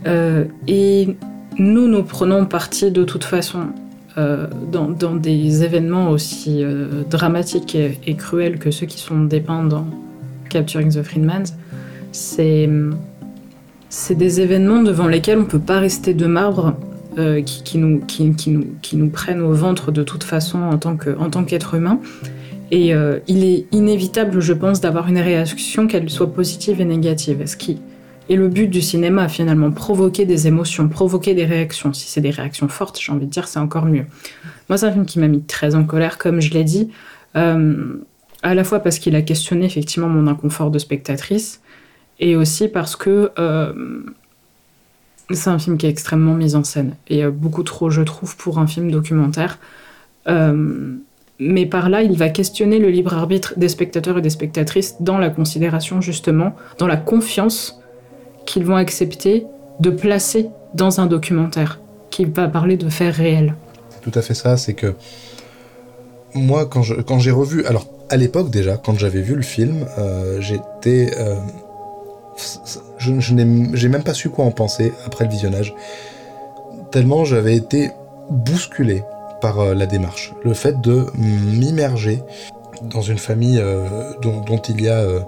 Euh, et nous, nous prenons parti de toute façon euh, dans, des événements aussi dramatiques et, cruels que ceux qui sont dépeints dans Capturing the Freedmans. C'est des événements devant lesquels on ne peut pas rester de marbre, qui nous prennent au ventre de toute façon en tant qu'être humain. Et euh, il est inévitable, je pense, d'avoir une réaction, qu'elle soit positive et négative. Ce qui est le but du cinéma, finalement, provoquer des émotions, provoquer des réactions. Si c'est des réactions fortes, j'ai envie de dire, c'est encore mieux. Moi, c'est un film qui m'a mis très en colère, comme je l'ai dit, euh, à la fois parce qu'il a questionné effectivement mon inconfort de spectatrice, et aussi parce que euh, c'est un film qui est extrêmement mis en scène, et beaucoup trop, je trouve, pour un film documentaire mais par là, il va questionner le libre arbitre des spectateurs et des spectatrices dans la considération, justement, dans la confiance qu'ils vont accepter de placer dans un documentaire qui va parler de faits réels. C'est tout à fait ça, c'est que moi, quand, j'ai revu, alors à l'époque déjà, quand j'avais vu le film, euh, j'étais. Euh, je, je j'ai même pas su quoi en penser après le visionnage, tellement j'avais été bousculé par euh, la démarche. Le fait de m'immerger dans une famille euh, dont, il y a, euh,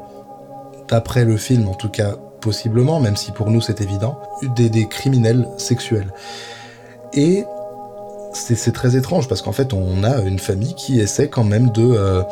d'après le film en tout cas, possiblement, même si pour nous c'est évident, des, des, criminels sexuels. Et c'est très étrange parce qu'en fait on a une famille qui essaie quand même de...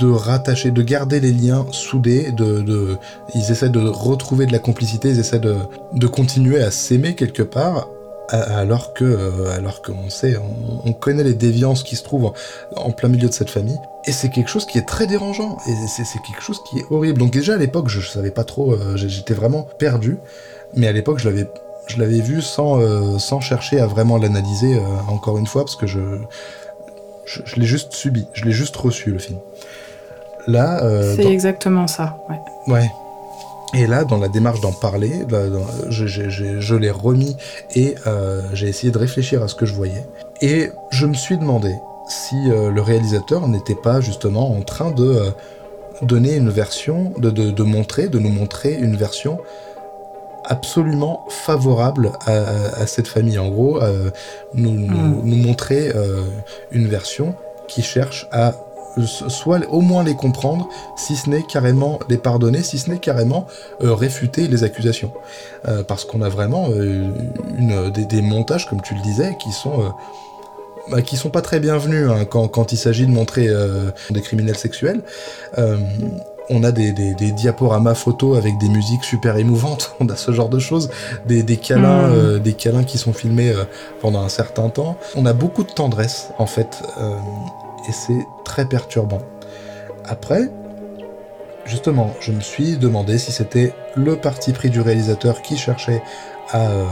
de rattacher, de garder les liens soudés, de, de, ils essaient de retrouver de la complicité, ils essaient de, de continuer à s'aimer quelque part, alors que euh, alors qu'on sait, on, connaît les déviances qui se trouvent en, plein milieu de cette famille. Et c'est quelque chose qui est très dérangeant. Et c'est quelque chose qui est horrible. Donc déjà à l'époque, je, savais pas trop, euh, j'étais vraiment perdu. Mais à l'époque, je l'avais je l'avais vu sans, euh, sans chercher à vraiment l'analyser encore une fois parce que je je, l'ai juste subi, je l'ai juste reçu le film. Là, c'est exactement ça. Ouais. Ouais. Et là, dans la démarche d'en parler, je, l'ai remis et euh, j'ai essayé de réfléchir à ce que je voyais. Et je me suis demandé si euh, le réalisateur n'était pas justement en train de euh, donner une version, de, montrer, de nous montrer une version absolument favorable à, cette famille. En gros, nous, hmm. nous, montrer une version qui cherche à soit au moins les comprendre, si ce n'est carrément les pardonner, si ce n'est carrément euh, réfuter les accusations. Euh, parce qu'on a vraiment euh, une, des, montages, comme tu le disais, qui sont... Bah, qui sont pas très bienvenus hein, quand, quand, il s'agit de montrer des criminels sexuels on a des, des, diaporamas photos avec des musiques super émouvantes, on a ce genre de choses, des, câlins, hmm. des câlins qui sont filmés pendant un certain temps. On a beaucoup de tendresse en fait et c'est très perturbant. Après, justement, je me suis demandé si c'était le parti pris du réalisateur qui cherchait à, euh,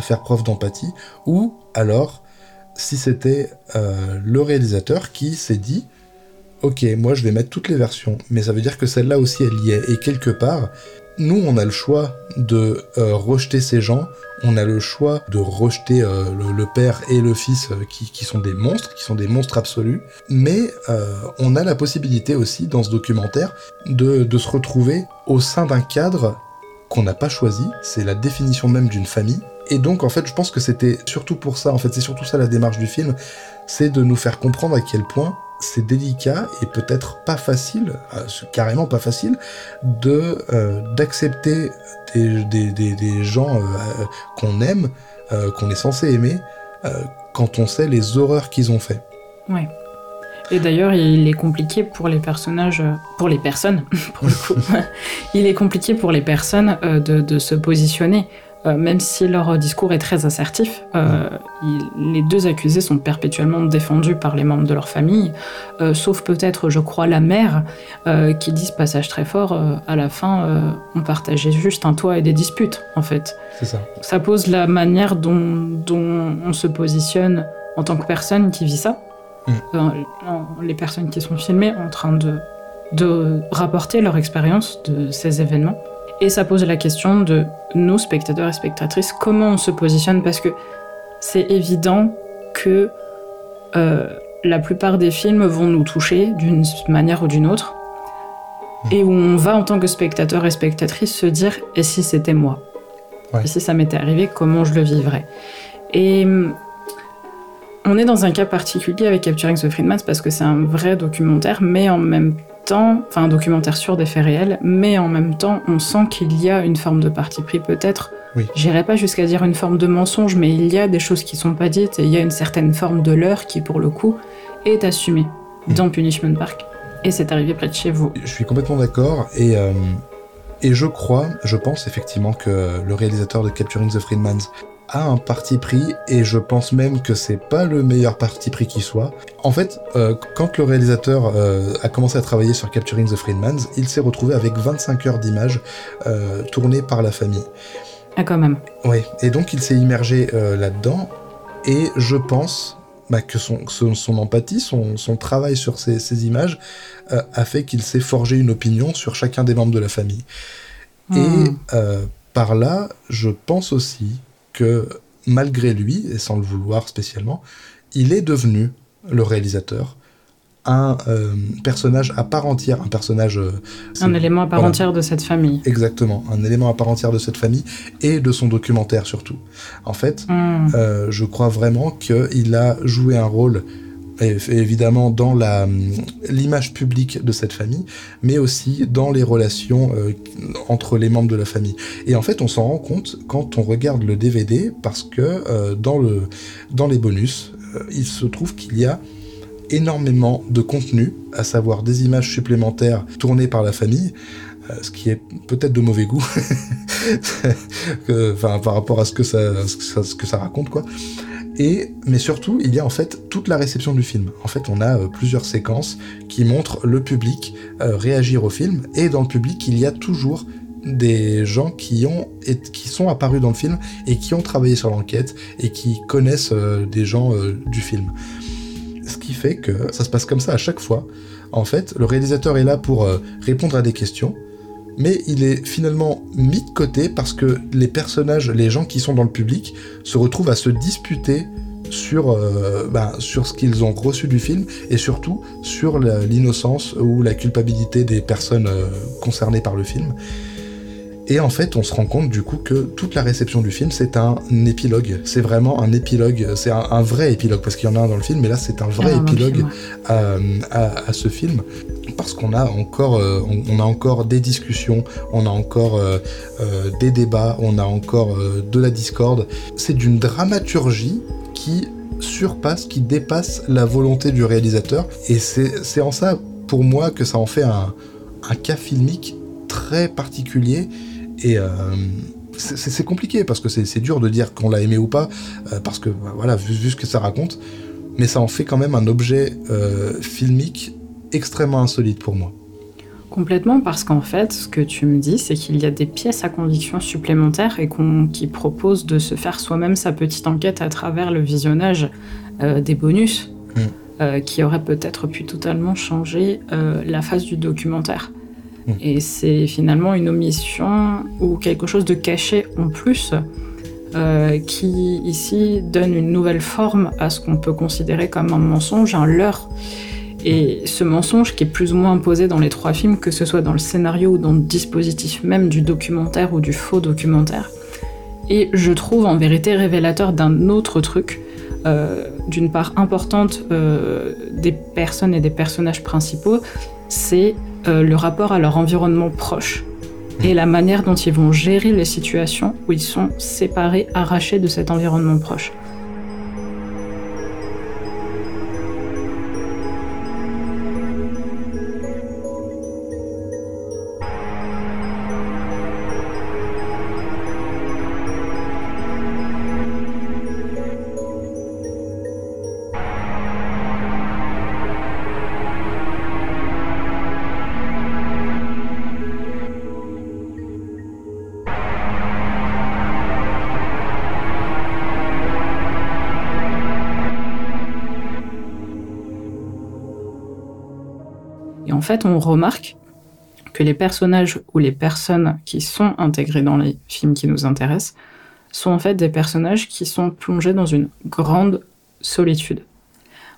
faire preuve d'empathie, ou alors si c'était euh, le réalisateur qui s'est dit Ok, moi je vais mettre toutes les versions, mais ça veut dire que celle-là aussi elle y est. Et quelque part, nous, on a le choix de euh, rejeter ces gens, on a le choix de rejeter euh, le, père et le fils euh, qui, sont des monstres, qui sont des monstres absolus, mais on a la possibilité aussi, dans ce documentaire, de, de se retrouver au sein d'un cadre qu'on n'a pas choisi, c'est la définition même d'une famille, et donc en fait je pense que c'était surtout pour ça, en fait c'est surtout ça la démarche du film, c'est de nous faire comprendre à quel point c'est délicat et peut-être pas facile, euh, carrément pas facile, de euh, d'accepter des, des, des, gens euh, qu'on aime, qu'on est censé aimer, quand on sait les horreurs qu'ils ont fait. Ouais. Et d'ailleurs, il est compliqué pour les personnages, pour les personnes, pour le coup, il est compliqué pour les personnes de, de se positionner. Euh, même si leur discours est très assertif, euh, les deux accusés sont perpétuellement défendus par les membres de leur famille, euh, sauf peut-être, je crois, la mère, qui dit ce passage très fort, à la fin, on partageait juste un toit et des disputes, en fait. C'est ça. Ça pose la manière dont, on se positionne en tant que personne qui vit ça. Mm. les personnes qui sont filmées en train de, de rapporter leur expérience de ces événements. Et ça pose la question de nous, spectateurs et spectatrices, comment on se positionne parce que c'est évident que euh, la plupart des films vont nous toucher d'une manière ou d'une autre et où on va en tant que spectateur et spectatrice se dire et si c'était moi? Et si ça m'était arrivé, comment je le vivrais? Et on est dans un cas particulier avec Capturing the Freedman parce que c'est un vrai documentaire, mais en même temps, enfin un documentaire sur des faits réels, mais en même temps, on sent qu'il y a une forme de parti pris peut-être. Oui. J'irai pas jusqu'à dire une forme de mensonge, mais il y a des choses qui sont pas dites et il y a une certaine forme de leurre qui, pour le coup, est assumée mm. dans Punishment Park. Et c'est arrivé près de chez vous. Je suis complètement d'accord et. Euh, et je crois, je pense effectivement que le réalisateur de Capturing the Freedmans a un parti pris et je pense même que c'est pas le meilleur parti pris qui soit. En fait, euh, quand le réalisateur euh, a commencé à travailler sur Capturing the Freedmans, il s'est retrouvé avec 25 heures d'images euh, tournées par la famille. Ah quand même. Oui, et donc il s'est immergé là-dedans et je pense bah, que son, son, empathie, son, son, travail sur ces, ces images a fait qu'il s'est forgé une opinion sur chacun des membres de la famille. Et hmm. par là, je pense aussi que malgré lui, et sans le vouloir spécialement, il est devenu le réalisateur un euh, personnage à part entière, un personnage... Euh, un élément à part entière de cette famille. Exactement, un élément à part entière de cette famille et de son documentaire surtout. En fait, hmm. euh, je crois vraiment qu'il a joué un rôle évidemment dans l'image publique de cette famille, mais aussi dans les relations euh, entre les membres de la famille. Et en fait, on s'en rend compte quand on regarde le DVD, parce que euh, dans les bonus, euh, il se trouve qu'il y a énormément de contenu, à savoir des images supplémentaires tournées par la famille, ce qui est peut-être de mauvais goût, enfin par rapport à ce que ça, ce que ça raconte quoi. Et, mais surtout, il y a en fait toute la réception du film. En fait, on a euh, plusieurs séquences qui montrent le public euh, réagir au film, et dans le public, il y a toujours des gens qui ont qui sont apparus dans le film et qui ont travaillé sur l'enquête et qui connaissent euh, des gens du film. Ce qui fait que ça se passe comme ça à chaque fois. En fait, le réalisateur est là pour répondre à des questions, mais il est finalement mis de côté parce que les personnages, les gens qui sont dans le public, se retrouvent à se disputer sur, euh, sur ce qu'ils ont reçu du film et surtout sur l'innocence ou la culpabilité des personnes euh, concernées par le film. Et en fait, on se rend compte du coup que toute la réception du film, c'est un épilogue. C'est vraiment un épilogue. C'est un, vrai épilogue, parce qu'il y en a un dans le film, mais là, c'est un vrai épilogue à, ce film. Parce qu'on a encore, euh, on, a encore des discussions, on a encore euh, euh, des débats, on a encore de la discorde. C'est d'une dramaturgie qui surpasse, qui dépasse la volonté du réalisateur. Et c'est en ça, pour moi, que ça en fait un, un cas filmique très particulier et euh, c'est compliqué parce que c'est dur de dire qu'on l'a aimé ou pas, euh, parce que bah, voilà, vu, ce que ça raconte, mais ça en fait quand même un objet euh, filmique extrêmement insolite pour moi. Complètement, parce qu'en fait, ce que tu me dis, c'est qu'il y a des pièces à conviction supplémentaires et qu'on qui proposent de se faire soi-même sa petite enquête à travers le visionnage des bonus, mm. qui auraient peut-être pu totalement changer la phase du documentaire. Et c'est finalement une omission ou quelque chose de caché en plus euh, qui ici donne une nouvelle forme à ce qu'on peut considérer comme un mensonge, un leurre. Et ce mensonge qui est plus ou moins imposé dans les trois films, que ce soit dans le scénario ou dans le dispositif même du documentaire ou du faux documentaire, et je trouve en vérité révélateur d'un autre truc, euh, d'une part importante euh, des personnes et des personnages principaux, c'est euh, le rapport à leur environnement proche et la manière dont ils vont gérer les situations où ils sont séparés, arrachés de cet environnement proche. Fait, on remarque que les personnages ou les personnes qui sont intégrés dans les films qui nous intéressent sont en fait des personnages qui sont plongés dans une grande solitude.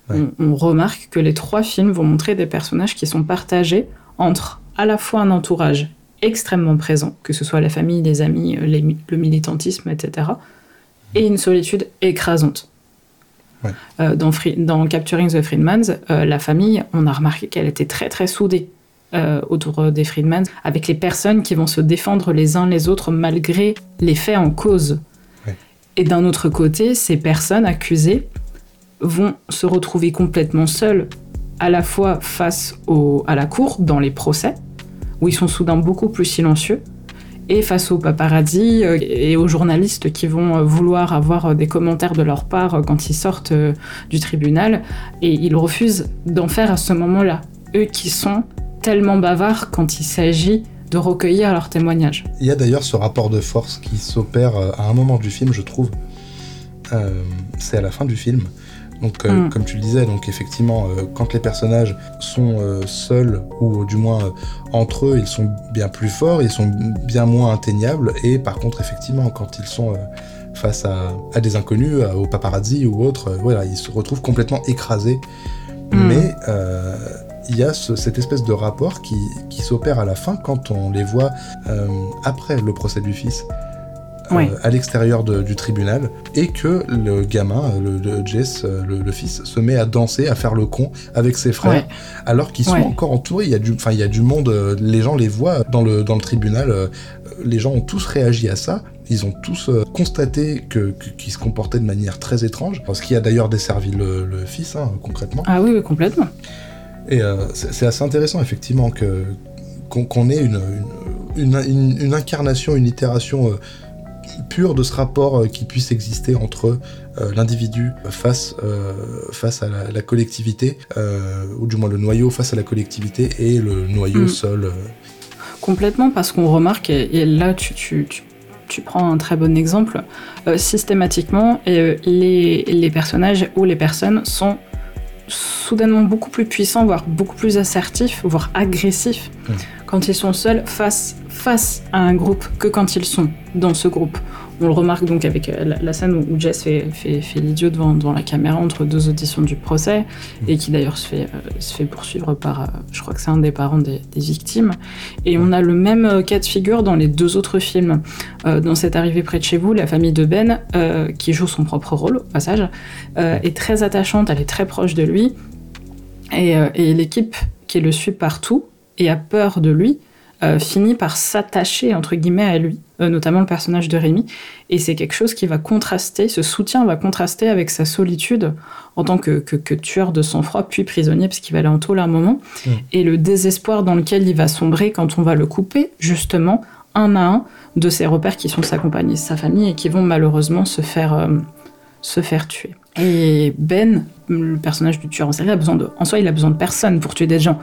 On, remarque que les trois films vont montrer des personnages qui sont partagés entre à la fois un entourage extrêmement présent, que ce soit la famille, les amis, le militantisme, etc., et une solitude écrasante. Euh, dans, Capturing the Freedmans, euh, la famille, on a remarqué qu'elle était très très soudée euh, autour des Freedmans, avec les personnes qui vont se défendre les uns les autres malgré les faits en cause. Et d'un autre côté, ces personnes accusées vont se retrouver complètement seules, à la fois face à la cour, dans les procès, où ils sont soudain beaucoup plus silencieux, et face aux paparazzi euh, et aux journalistes qui vont euh, vouloir avoir euh, des commentaires de leur part quand ils sortent du tribunal, et ils refusent d'en faire à ce moment-là. Eux qui sont tellement bavards quand il s'agit de recueillir leurs témoignages. Il y a d'ailleurs ce rapport de force qui s'opère à un moment du film, je trouve. c'est à la fin du film donc, euh, mm. comme tu le disais, donc effectivement, euh, quand les personnages sont euh, seuls ou du moins entre eux, ils sont bien plus forts, ils sont bien moins atteignables. Et par contre, effectivement, quand ils sont face à, des inconnus, aux paparazzi ou autres, voilà, ils se retrouvent complètement écrasés. Mm. Mais il y a cette espèce de rapport qui, qui s'opère à la fin quand on les voit après le procès du fils. Euh, à l'extérieur du tribunal et que le gamin, le, Jess, euh, le, fils, se met à danser, à faire le con avec ses frères, alors qu'ils sont encore entourés. Il y a du, enfin, il y a du monde. Euh, les gens les voient dans le dans le tribunal. Les gens ont tous réagi à ça. Ils ont tous constaté que qu'ils se comportaient de manière très étrange, ce qui a d'ailleurs desservi le, fils, hein, concrètement. Ah oui, complètement. Et c'est assez intéressant, effectivement, que qu'on ait une une, une, incarnation, une itération pur de ce rapport euh, qui puisse exister entre euh, l'individu face, euh, face à la, collectivité, ou du moins le noyau face à la collectivité et le noyau mm. seul. Complètement, parce qu'on remarque, et, là tu, tu, tu, prends un très bon exemple, systématiquement, les, les personnages ou les personnes sont soudainement beaucoup plus puissants, voire beaucoup plus assertifs, voire agressifs, mm. quand ils sont seuls face face à un groupe que quand ils sont dans ce groupe. On le remarque donc avec euh, la, scène où Jess fait, fait, l'idiot devant, la caméra entre deux auditions du procès, et qui d'ailleurs se, fait, euh, poursuivre par, euh, je crois que c'est un des parents des, victimes. Et on a le même cas de figure dans les deux autres films. dans cette arrivée près de chez vous, la famille de Ben, qui joue son propre rôle au passage, est très attachante, elle est très proche de lui, et l'équipe qui le suit partout et a peur de lui, euh, finit par s'attacher entre guillemets à lui, euh, notamment le personnage de Rémi, et c'est quelque chose qui va contraster, ce soutien va contraster avec sa solitude en tant que, tueur de sang-froid, puis prisonnier, parce qu'il va aller en taule à un moment, mm. et le désespoir dans lequel il va sombrer quand on va le couper, justement, un à un de ses repères qui sont sa compagne et sa famille, et qui vont malheureusement se faire, euh, se faire tuer. Et Ben, le personnage du tueur en série, a besoin de, en soi, il a besoin de personne pour tuer des gens.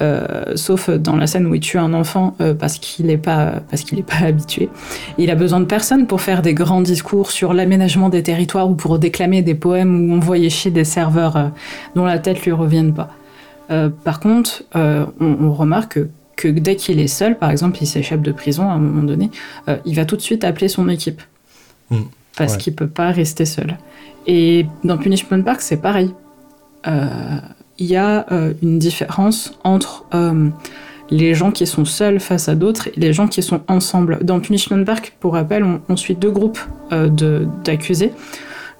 Euh, sauf dans la scène où il tue un enfant euh, parce qu'il n'est pas parce qu'il pas habitué. Il a besoin de personne pour faire des grands discours sur l'aménagement des territoires ou pour déclamer des poèmes où on voyait chier des serveurs euh, dont la tête lui revienne pas. par contre, on, remarque que dès qu'il est seul, par exemple, il s'échappe de prison à un moment donné, il va tout de suite appeler son équipe. Mm. Parce Ouais. qu'il peut pas rester seul. Et dans Punishment Park, c'est pareil. Il y a euh, une différence entre euh, les gens qui sont seuls face à d'autres et les gens qui sont ensemble. Dans Punishment Park, pour rappel, on, on suit deux groupes euh, de- d'accusés.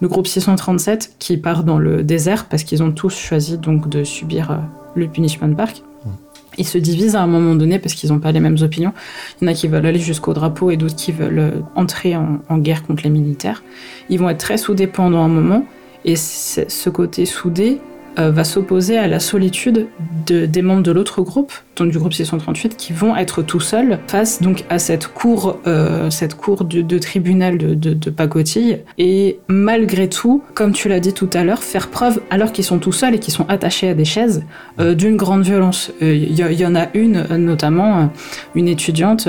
Le groupe 637 qui part dans le désert parce qu'ils ont tous choisi donc de subir le Punishment Park. Ils se divisent à un moment donné parce qu'ils n'ont pas les mêmes opinions. Il y en a qui veulent aller jusqu'au drapeau et d'autres qui veulent entrer en, en guerre contre les militaires. Ils vont être très soudés pendant un moment et ce côté soudé euh, va s'opposer à la solitude de- des membres de l'autre groupe, donc du groupe 638, qui vont être tout seuls face donc à cette cour, euh, cette cour de, tribunal de, de, pacotille. Et malgré tout, comme tu l'as dit tout à l'heure, faire preuve, alors qu'ils sont tout seuls et qu'ils sont attachés à des chaises, euh, d'une grande violence. Il y, en a une, notamment une étudiante.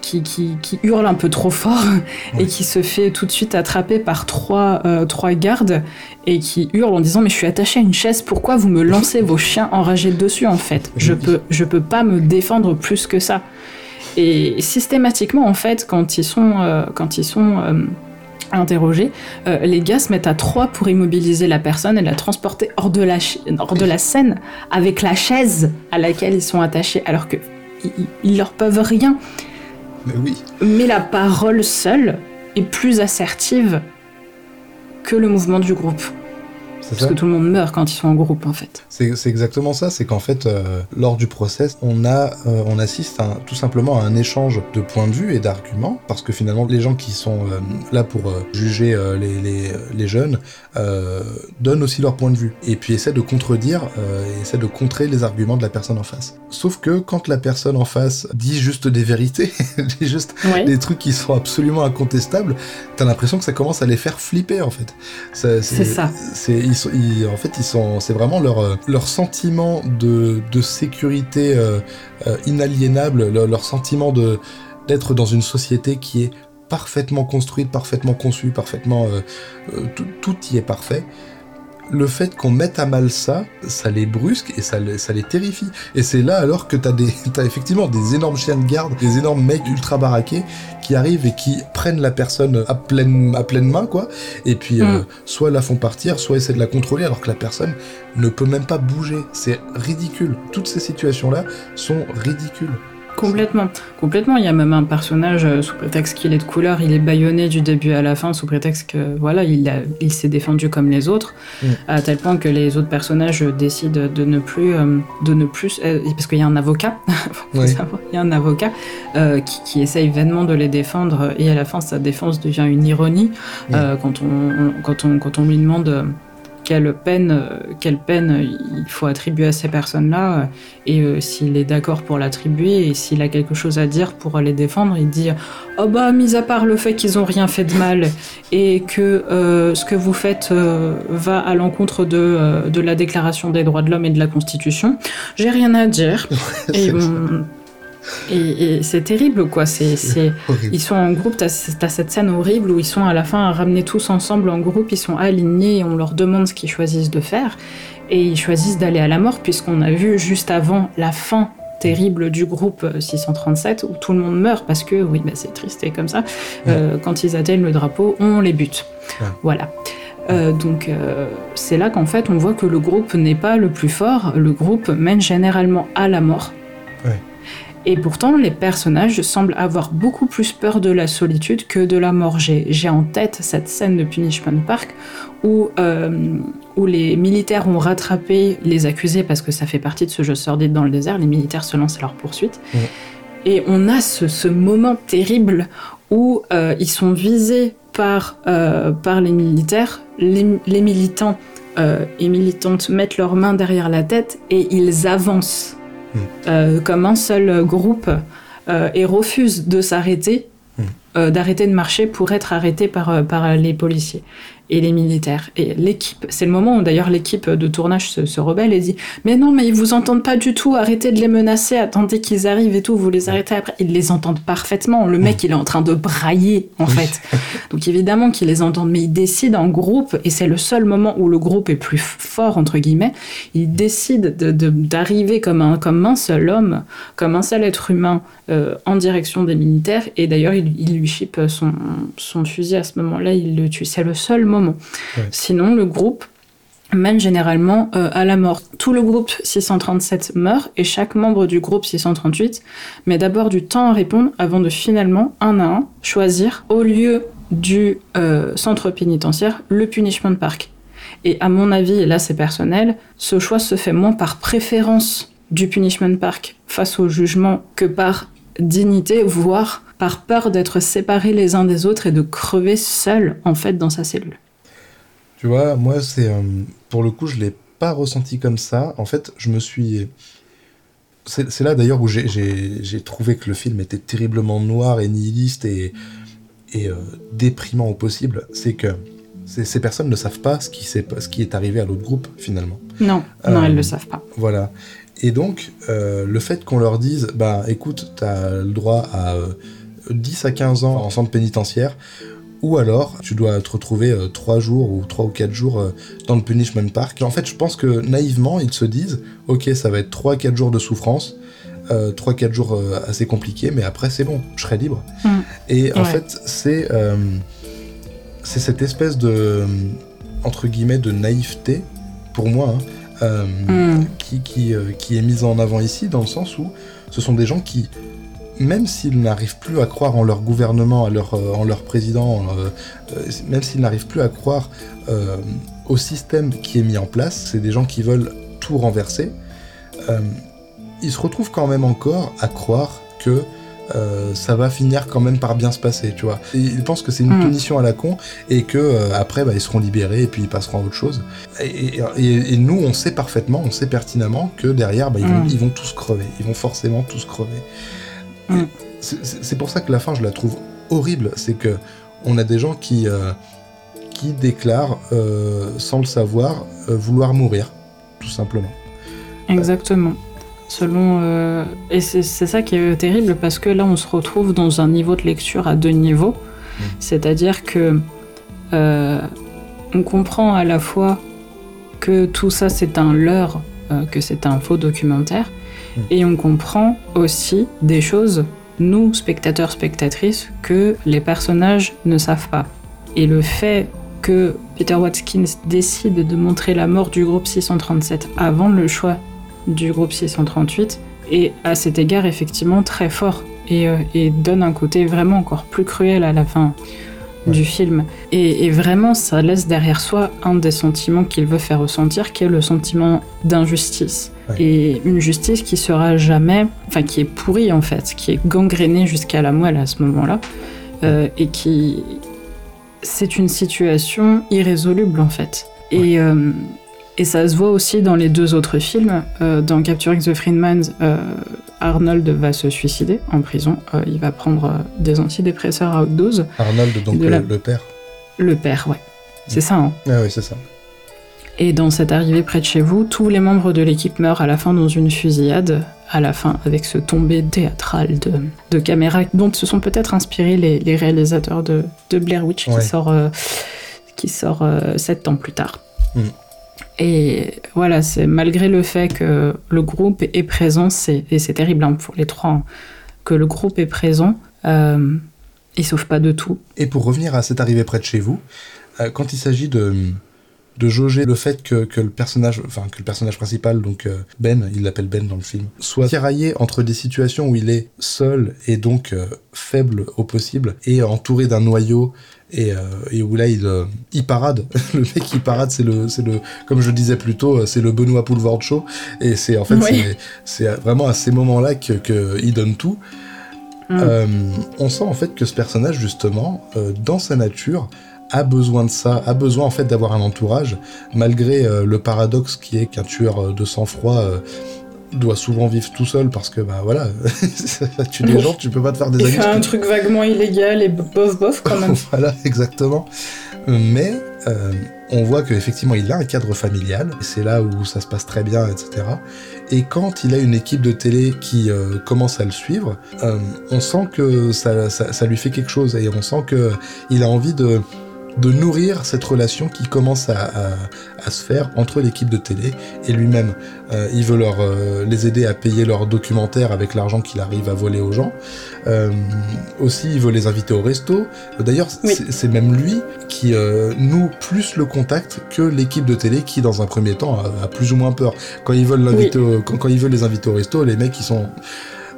Qui, qui, qui hurle un peu trop fort et qui se fait tout de suite attraper par trois, euh, trois gardes et qui hurle en disant mais je suis attaché à une chaise pourquoi vous me lancez vos chiens enragés dessus en fait? Je peux je peux pas me défendre plus que ça. Et systématiquement en fait quand ils sont euh, quand ils sont euh, interrogés euh, les gars se mettent à trois pour immobiliser la personne et la transporter hors de la hors de la scène avec la chaise à laquelle ils sont attachés alors que ils, ils leur peuvent rien Mais oui. mais la parole seule est plus assertive que le mouvement du groupe. Parce ça. que tout le monde meurt quand ils sont en groupe, en fait. C'est exactement ça, c'est qu'en fait, euh, lors du process, on, a, euh, on assiste à tout simplement à un échange de points de vue et d'arguments, parce que finalement, les gens qui sont euh, là pour juger les, les, les jeunes donnent aussi leur point de vue, et puis essaient de contredire, et essaient de contrer les arguments de la personne en face. Sauf que quand la personne en face dit juste des vérités, dit juste des trucs qui sont absolument incontestables, t'as l'impression que ça commence à les faire flipper en fait. C'est ça. C'est en fait c'est vraiment leur euh, sentiment de sécurité euh, euh, inaliénable, leur, sentiment d'être dans une société qui est parfaitement construite, parfaitement conçue, parfaitement tout y est parfait. Le fait qu'on mette à mal ça, ça les brusque et ça, les- ça les terrifie. Et c'est là alors que t'as des, t'as effectivement des énormes chiens de garde, des énormes mecs ultra baraqués qui arrivent et qui prennent la personne à pleine, à pleine main, quoi. Et puis, euh, Mm. soit la font partir, soit essaient de la contrôler alors que la personne ne peut même pas bouger. C'est ridicule. Toutes ces situations-là sont ridicules. Complètement. Complètement. Il y a même un personnage, euh, sous prétexte qu'il est de couleur, il est bâillonné du début à la fin, sous prétexte que, voilà, il, a- il s'est défendu comme les autres, Mm. à tel point que les autres personnages décident de ne plus. euh, de ne plus euh, parce qu'il y a un avocat, savoir, il y a un avocat qui, qui essaye vainement de les défendre, et à la fin, sa défense devient une ironie Mm. quand, on, on- quand, on, quand on lui demande. Quelle peine, euh, quelle peine il faut attribuer à ces personnes-là, et euh, s'il est d'accord pour l'attribuer, et s'il a quelque chose à dire pour les défendre, il dit Oh bah, mis à part le fait qu'ils ont rien fait de mal, et que euh, ce que vous faites euh, va à l'encontre de, de la Déclaration des droits de l'homme et de la Constitution, j'ai rien à dire. et et, et c'est terrible, quoi. C'est, ils sont en groupe, t'as, t'as cette scène horrible où ils sont à la fin ramenés tous ensemble en groupe, ils sont alignés et on leur demande ce qu'ils choisissent de faire. Et ils choisissent d'aller à la mort, puisqu'on a vu juste avant la fin terrible du groupe 637 où tout le monde meurt parce que, oui, bah, c'est triste et comme ça, euh, quand ils atteignent le drapeau, on les bute. Ouais. Voilà. Euh, donc euh, c'est là qu'en fait on voit que le groupe n'est pas le plus fort, le groupe mène généralement à la mort. Ouais. Et pourtant, les personnages semblent avoir beaucoup plus peur de la solitude que de la mort. J'ai en tête cette scène de Punishment Park où, euh, où les militaires ont rattrapé les accusés parce que ça fait partie de ce jeu sordide dans le désert. Les militaires se lancent à leur poursuite. Et on a ce, ce moment terrible où euh, ils sont visés par, euh, par les militaires. Les, les militants euh, et militantes mettent leurs mains derrière la tête et ils avancent Mm. euh, comme un seul groupe euh, et refusent de s'arrêter Mm. d'arrêter de marcher pour être arrêté par, par les policiers et les militaires. Et l'équipe, c'est le moment où d'ailleurs l'équipe de tournage se, rebelle et dit Mais non, mais ils vous entendent pas du tout, arrêtez de les menacer, attendez qu'ils arrivent et tout, vous les arrêtez après. Ils les entendent parfaitement. Le mec, il est en train de brailler, en fait. Donc évidemment qu'ils les entendent, mais ils décident en groupe, et c'est le seul moment où le groupe est plus fort, entre guillemets. Ils décident d'arriver comme, un, comme un seul homme, comme un seul être humain euh, en direction des militaires. Et d'ailleurs, il, lui chipe son, son fusil à ce moment-là, il le tue. C'est le seul moment Sinon, le groupe mène généralement euh, à la mort. Tout le groupe 637 meurt et chaque membre du groupe 638 met d'abord du temps à répondre avant de finalement, un à un, choisir au lieu du euh, centre pénitentiaire le punishment park. Et à mon avis, et là c'est personnel, ce choix se fait moins par préférence du punishment park face au jugement que par dignité, voire par peur d'être séparés les uns des autres et de crever seul en fait dans sa cellule. Tu vois, moi, c'est. Euh, pour le coup, je l'ai pas ressenti comme ça. En fait, je me suis. C'est là d'ailleurs où j'ai trouvé que le film était terriblement noir et nihiliste et, et euh, déprimant au possible. C'est que ces personnes ne savent pas ce qui, est, ce qui est arrivé à l'autre groupe, finalement. Non, non, elles ne le savent pas. Euh, voilà. Et donc, le fait qu'on leur dise, bah écoute, tu as le droit à 10 à 15 ans en centre pénitentiaire, ou alors tu dois te retrouver 3 euh, jours ou 3 ou 4 jours euh, dans le punishment park. En fait, je pense que naïvement, ils se disent ok, ça va être 3-4 jours de souffrance, 3-4 euh, jours assez compliqués, mais après c'est bon, je serai libre. Mm. Et en fait, c'est c'est cette espèce de entre guillemets de naïveté pour moi hein, mm. qui, qui, qui est mise en avant ici dans le sens où ce sont des gens qui même s'ils n'arrivent plus à croire en leur gouvernement, à leur, euh, en leur président, euh, euh, même s'ils n'arrivent plus à croire au système qui est mis en place, c'est des gens qui veulent tout renverser, ils se retrouvent quand même encore à croire que ça va finir quand même par bien se passer, tu vois. ils pensent que c'est une mm. punition à la con et que après bah, ils seront libérés et puis ils passeront à autre chose. Et, nous, on sait parfaitement, on sait pertinemment que derrière, bah, ils, vont, mm. ils vont tous crever, ils vont forcément tous crever. Mm. C'est pour ça que la fin, je la trouve horrible. C'est que on a des gens qui, euh, qui déclarent, euh, sans le savoir, euh, vouloir mourir, tout simplement. Exactement. Selon et c'est ça qui est terrible parce que là, on se retrouve dans un niveau de lecture à deux niveaux. Mm. C'est-à-dire que on comprend à la fois que tout ça c'est un leurre, que c'est un faux documentaire. Et on comprend aussi des choses, nous, spectateurs, spectatrices, que les personnages ne savent pas. Et le fait que Peter Watkins décide de montrer la mort du groupe 637 avant le choix du groupe 638 est à cet égard effectivement très fort et, euh, et donne un côté vraiment encore plus cruel à la fin du film. Et, vraiment, ça laisse derrière soi un des sentiments qu'il veut faire ressentir, qui est le sentiment d'injustice. Et une justice qui sera jamais, enfin qui est pourrie en fait, qui est gangrénée jusqu'à la moelle à ce moment-là, euh, et qui, c'est une situation irrésoluble en fait. Et, euh, et ça se voit aussi dans les deux autres films. Euh, dans Capturing the Freedman, Arnold va se suicider en prison. il va prendre des antidépresseurs à haute dose. Arnold, donc le, le, père Le père, ouais. C'est ça, hein Ah oui, c'est ça. Et dans cette arrivée près de chez vous, tous les membres de l'équipe meurent à la fin dans une fusillade, à la fin avec ce tombé théâtral de, de caméra dont se sont peut-être inspirés les, réalisateurs de, Blair Witch qui sort, euh, qui sort euh, sept ans plus tard. Mm. Et voilà, c'est malgré le fait que le groupe est présent, et c'est terrible hein, pour les trois, hein, que le groupe est présent, euh, il sauve pas de tout. Et pour revenir à cette arrivée près de chez vous, euh, quand il s'agit de de jauger le fait que, que, le personnage, enfin que le personnage principal, donc euh, Ben, il l'appelle Ben dans le film, soit tiraillé entre des situations où il est seul et donc euh, faible au possible et entouré d'un noyau et, euh, et, où là il, il parade. le mec qui parade, c'est le, c'est le, comme je disais plus tôt, c'est le Benoît Poulvord Show et c'est en fait c'est vraiment à ces moments-là que, que il donne tout. Mm. on sent en fait que ce personnage justement, dans sa nature, a besoin de ça, a besoin en fait d'avoir un entourage, malgré euh, le paradoxe qui est qu'un tueur euh, de sang-froid euh, doit souvent vivre tout seul parce que bah voilà, tu des gens, tu peux pas te faire des amis. Il fait un truc vaguement illégal et bof bof quand même. voilà, exactement. Mais euh, on voit qu'effectivement il a un cadre familial, c'est là où ça se passe très bien, etc. Et quand il a une équipe de télé qui euh, commence à le suivre, euh, on sent que ça, ça, lui fait quelque chose, et on sent qu'il a envie de, de nourrir cette relation qui commence à, à, se faire entre l'équipe de télé et lui-même. Euh, il veut leur, euh, les aider à payer leurs documentaires avec l'argent qu'il arrive à voler aux gens. Euh, aussi, il veut les inviter au resto. D'ailleurs, c'est même lui qui noue plus le contact que l'équipe de télé qui, dans un premier temps, a, plus ou moins peur. Quand ils veulent, l'inviter quand, quand ils veulent les inviter au resto, les mecs, ils sont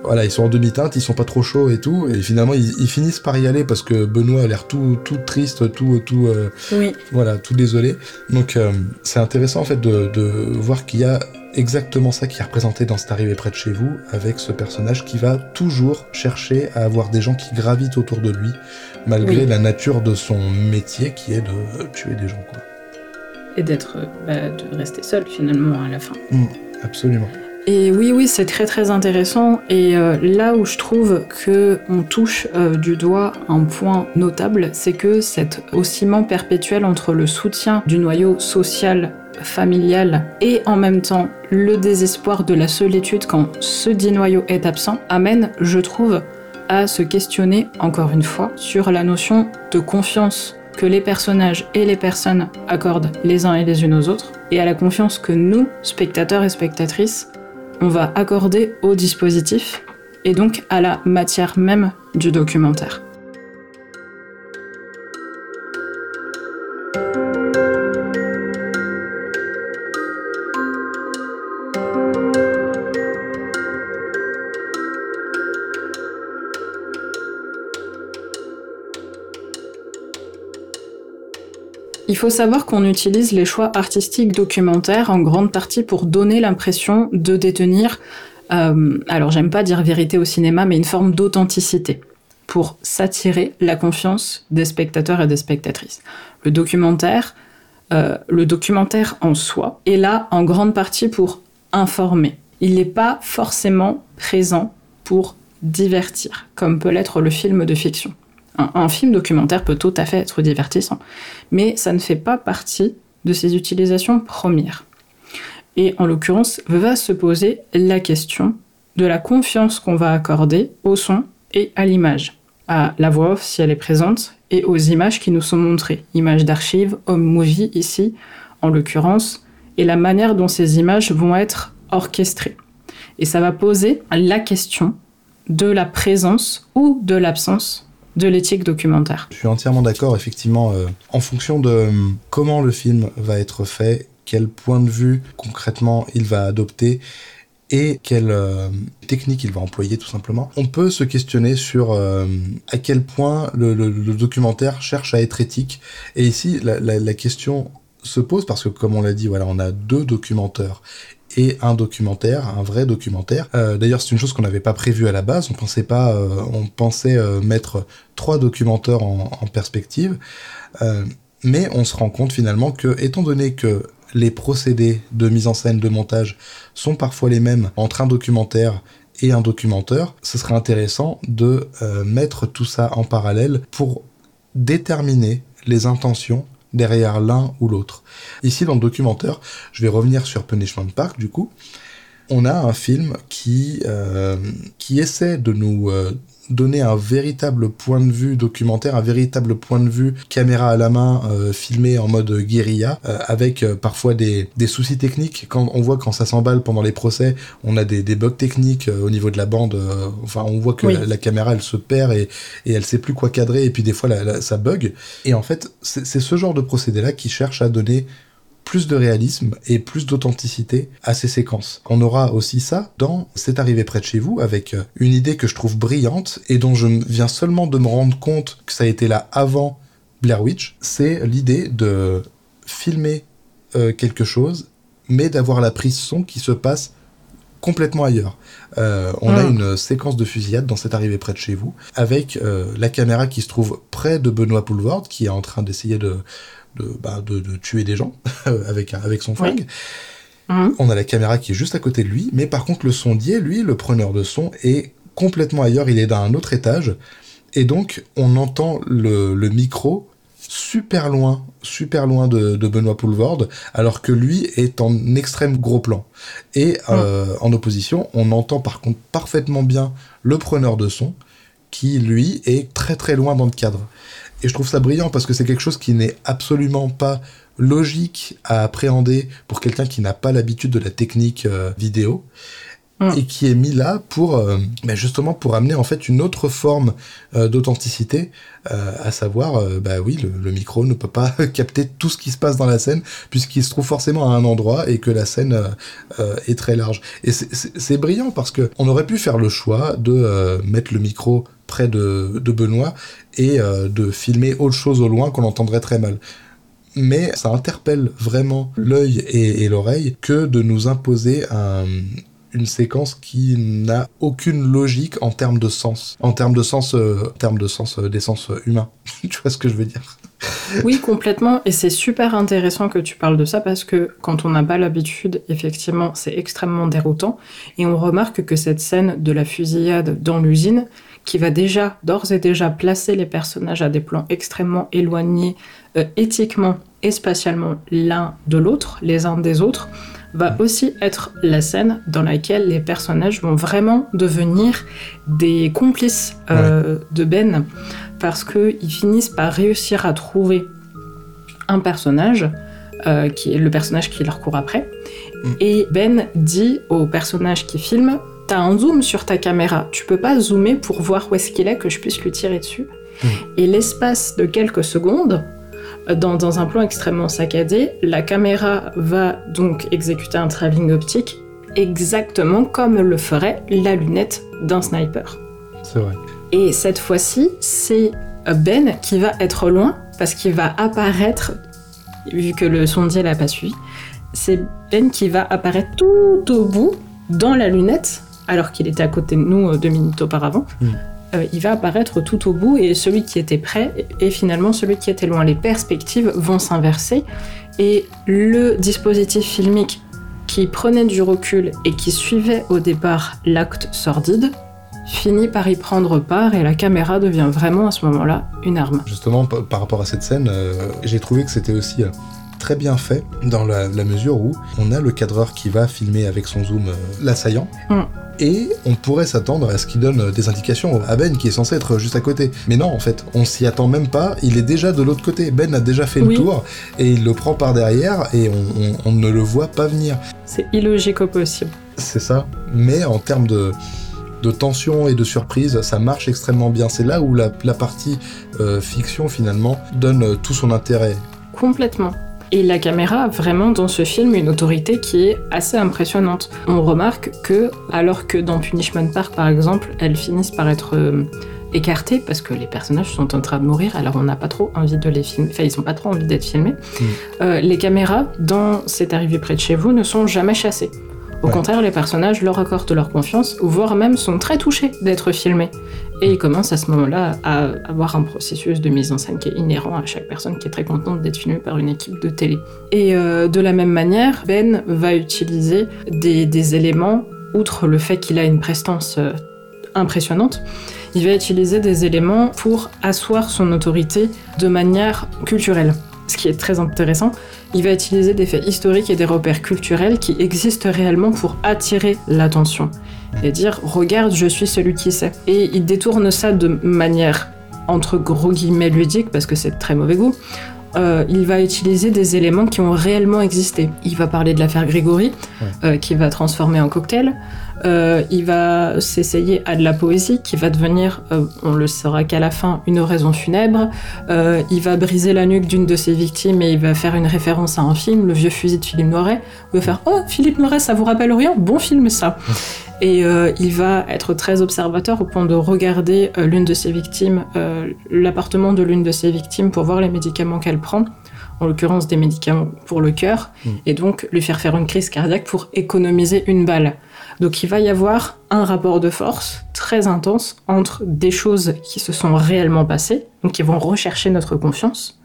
voilà, ils sont en demi-teinte, ils sont pas trop chauds et tout, et finalement ils, finissent par y aller parce que Benoît a l'air tout, tout triste, tout, tout, euh, voilà, tout désolé. Donc euh, c'est intéressant en fait de, de voir qu'il y a exactement ça qui est représenté dans cette arrivée près de chez vous, avec ce personnage qui va toujours chercher à avoir des gens qui gravitent autour de lui, malgré la nature de son métier qui est de tuer des gens. Quoi. Et d'être, bah, de rester seul finalement à la fin. Mmh, absolument. Et oui, oui, c'est très très intéressant. Et euh, là où je trouve que on touche euh, du doigt un point notable, c'est que cet oscillement perpétuel entre le soutien du noyau social familial et en même temps le désespoir de la solitude quand ce dit noyau est absent amène, je trouve, à se questionner encore une fois sur la notion de confiance que les personnages et les personnes accordent les uns et les unes aux autres, et à la confiance que nous, spectateurs et spectatrices, on va accorder au dispositif et donc à la matière même du documentaire. Faut savoir qu'on utilise les choix artistiques documentaires en grande partie pour donner l'impression de détenir, euh, alors j'aime pas dire vérité au cinéma, mais une forme d'authenticité, pour s'attirer la confiance des spectateurs et des spectatrices. Le documentaire, euh, le documentaire en soi est là en grande partie pour informer. Il n'est pas forcément présent pour divertir, comme peut l'être le film de fiction. Un, film documentaire peut tout à fait être divertissant, mais ça ne fait pas partie de ses utilisations premières. Et en l'occurrence, va se poser la question de la confiance qu'on va accorder au son et à l'image, à la voix off si elle est présente, et aux images qui nous sont montrées, images d'archives, home movie ici, en l'occurrence, et la manière dont ces images vont être orchestrées. Et ça va poser la question de la présence ou de l'absence de l'éthique documentaire. Je suis entièrement d'accord, effectivement, euh, en fonction de euh, comment le film va être fait, quel point de vue concrètement il va adopter et quelle euh, technique il va employer tout simplement. On peut se questionner sur à quel point le, documentaire cherche à être éthique. Et ici, la, la question se pose parce que comme on l'a dit, voilà, on a deux documenteurs et un documentaire, un vrai documentaire. Euh, d'ailleurs, c'est une chose qu'on n'avait pas prévue à la base. On pensait pas, euh, on pensait euh, mettre trois documentaires en, perspective, mais on se rend compte finalement que, étant donné que les procédés de mise en scène, de montage sont parfois les mêmes entre un documentaire et un documenteur, ce serait intéressant de mettre tout ça en parallèle pour déterminer les intentions derrière l'un ou l'autre. Ici, dans le documentaire, je vais revenir sur Punishment Park, du coup. On a un film qui, euh, qui essaie de nous euh, donner un véritable point de vue documentaire, un véritable point de vue caméra à la main, euh, filmé en mode guérilla, euh, avec euh, parfois des, des, soucis techniques. Quand on voit quand ça s'emballe pendant les procès, on a des, des bugs techniques au niveau de la bande. enfin, on voit que la, caméra elle se perd et, et elle sait plus quoi cadrer et puis des fois ça bug. Et en fait, c'est ce genre de procédé là qui cherche à donner plus de réalisme et plus d'authenticité à ces séquences. On aura aussi ça dans C'est arrivé près de chez vous avec euh, une idée que je trouve brillante et dont je viens seulement de me rendre compte que ça a été là avant Blair Witch, c'est l'idée de filmer euh, quelque chose mais d'avoir la prise son qui se passe complètement ailleurs. Euh, on a hmm. une séquence de fusillade dans cette arrivée près de chez vous, avec la caméra qui se trouve près de Benoît Poulvord, qui est en train d'essayer de, bah, de, de, tuer des gens avec, avec son flingue. Mhm. On a la caméra qui est juste à côté de lui, mais par contre le sondier, lui, le preneur de son, est complètement ailleurs, il est dans un autre étage, et donc on entend le, le micro super loin, super loin de, de Benoît Poulvorde, alors que lui est en extrême gros plan. Et euh, en opposition, on entend par contre parfaitement bien le preneur de son, qui lui est très très loin dans le cadre. Et je trouve ça brillant parce que c'est quelque chose qui n'est absolument pas logique à appréhender pour quelqu'un qui n'a pas l'habitude de la technique euh, vidéo Mm. et qui est mis là pour euh, bah, justement pour amener en fait une autre forme euh, d'authenticité à savoir bah oui le, le micro ne peut pas capter tout ce qui se passe dans la scène puisqu'il se trouve forcément à un endroit et que la scène est très large et c'est- brillant parce que on aurait pu faire le choix de mettre le micro près de, de Benoît et euh, de filmer autre chose au loin qu'on entendrait très mal mais ça interpelle vraiment l'œil et, et l'oreille que de nous imposer un- une séquence qui n'a aucune logique en termes de sens, en termes de sens, euh, en termes de sens euh, d'essence euh, humain. tu vois ce que je veux dire? Oui, complètement. Et c'est super intéressant que tu parles de ça parce que quand on n'a pas l'habitude, effectivement, c'est extrêmement déroutant. Et on remarque que cette scène de la fusillade dans l'usine, qui va déjà, d'ores et déjà, placer les personnages à des plans extrêmement éloignés, euh, éthiquement et spatialement l'un de l'autre, les uns des autres, va aussi être la scène dans laquelle les personnages vont vraiment devenir des complices euh, de Ben parce qu'ils finissent par réussir à trouver un personnage, euh, qui est le personnage qui leur court après. Mm. Et Ben dit au personnage qui filme T'as un zoom sur ta caméra, tu peux pas zoomer pour voir où est-ce qu'il est que je puisse lui tirer dessus. Mm. Et l'espace de quelques secondes, dans, dans un plan extrêmement saccadé, la caméra va donc exécuter un travelling optique exactement comme le ferait la lunette d'un sniper. C'est vrai. Et cette fois-ci, c'est Ben qui va être loin parce qu'il va apparaître, vu que le sondier l'a pas suivi, c'est Ben qui va apparaître tout au bout dans la lunette, alors qu'il était à côté de nous euh, deux minutes auparavant. Mm. Euh, il va apparaître tout au bout et celui qui était près est finalement celui qui était loin. Les perspectives vont s'inverser et le dispositif filmique qui prenait du recul et qui suivait au départ l'acte sordide finit par y prendre part et la caméra devient vraiment à ce moment-là une arme. Justement, par rapport à cette scène, euh, j'ai trouvé que c'était aussi très bien fait dans la, la mesure où on a le cadreur qui va filmer avec son zoom euh, l'assaillant. Mm. Et on pourrait s'attendre à ce qu'il donne euh, des indications à Ben qui est censé être juste à côté. Mais non, en fait, on s'y attend même pas, il est déjà de l'autre côté. Ben a déjà fait Oui. le tour et il le prend par derrière et on, on- on ne le voit pas venir. C'est illogique au possible. C'est ça. Mais en termes de, de tension et de surprise, ça marche extrêmement bien. C'est là où la, la partie euh, fiction, finalement, donne tout son intérêt. Complètement. Et la caméra a vraiment dans ce film une autorité qui est assez impressionnante. On remarque que, alors que dans Punishment Park par exemple, elles finissent par être euh, écartées parce que les personnages sont en train de mourir, alors on n'a pas trop envie de les filmer, enfin ils n'ont pas trop envie d'être filmés, euh, les caméras dans C'est arrivé près de chez vous ne sont jamais chassées. Au Ouais. contraire, les personnages leur accordent leur confiance, voire même sont très touchés d'être filmés. Et ils commencent à ce moment-là à avoir un processus de mise en scène qui est inhérent à chaque personne qui est très contente d'être filmée par une équipe de télé. Et euh, de la même manière, Ben va utiliser des, des éléments, outre le fait qu'il a une prestance euh, impressionnante, il va utiliser des éléments pour asseoir son autorité de manière culturelle. Ce qui est très intéressant, il va utiliser des faits historiques et des repères culturels qui existent réellement pour attirer l'attention et dire regarde je suis celui qui sait et il détourne ça de manière entre gros guillemets ludique parce que c'est de très mauvais goût Euh, il va utiliser des éléments qui ont réellement existé. Il va parler de l'affaire Grégory, euh, qui va transformer en cocktail. Euh, il va s'essayer à de la poésie, qui va devenir, on le saura qu'à la fin, une oraison funèbre. Il va briser la nuque d'une de ses victimes et il va faire une référence à un film, Le vieux fusil de Philippe Noiret. Il va faire Oh, Philippe Noiret, ça vous rappelle rien Bon film, ça Et euh, il va être très observateur au point de regarder euh, l'une de ses victimes, euh, l'appartement de l'une de ses victimes pour voir les médicaments qu'elle prend, en l'occurrence des médicaments pour le cœur, Mm. et donc lui faire faire une crise cardiaque pour économiser une balle. Donc il va y avoir un rapport de force très intense entre des choses qui se sont réellement passées, donc qui vont rechercher notre confiance,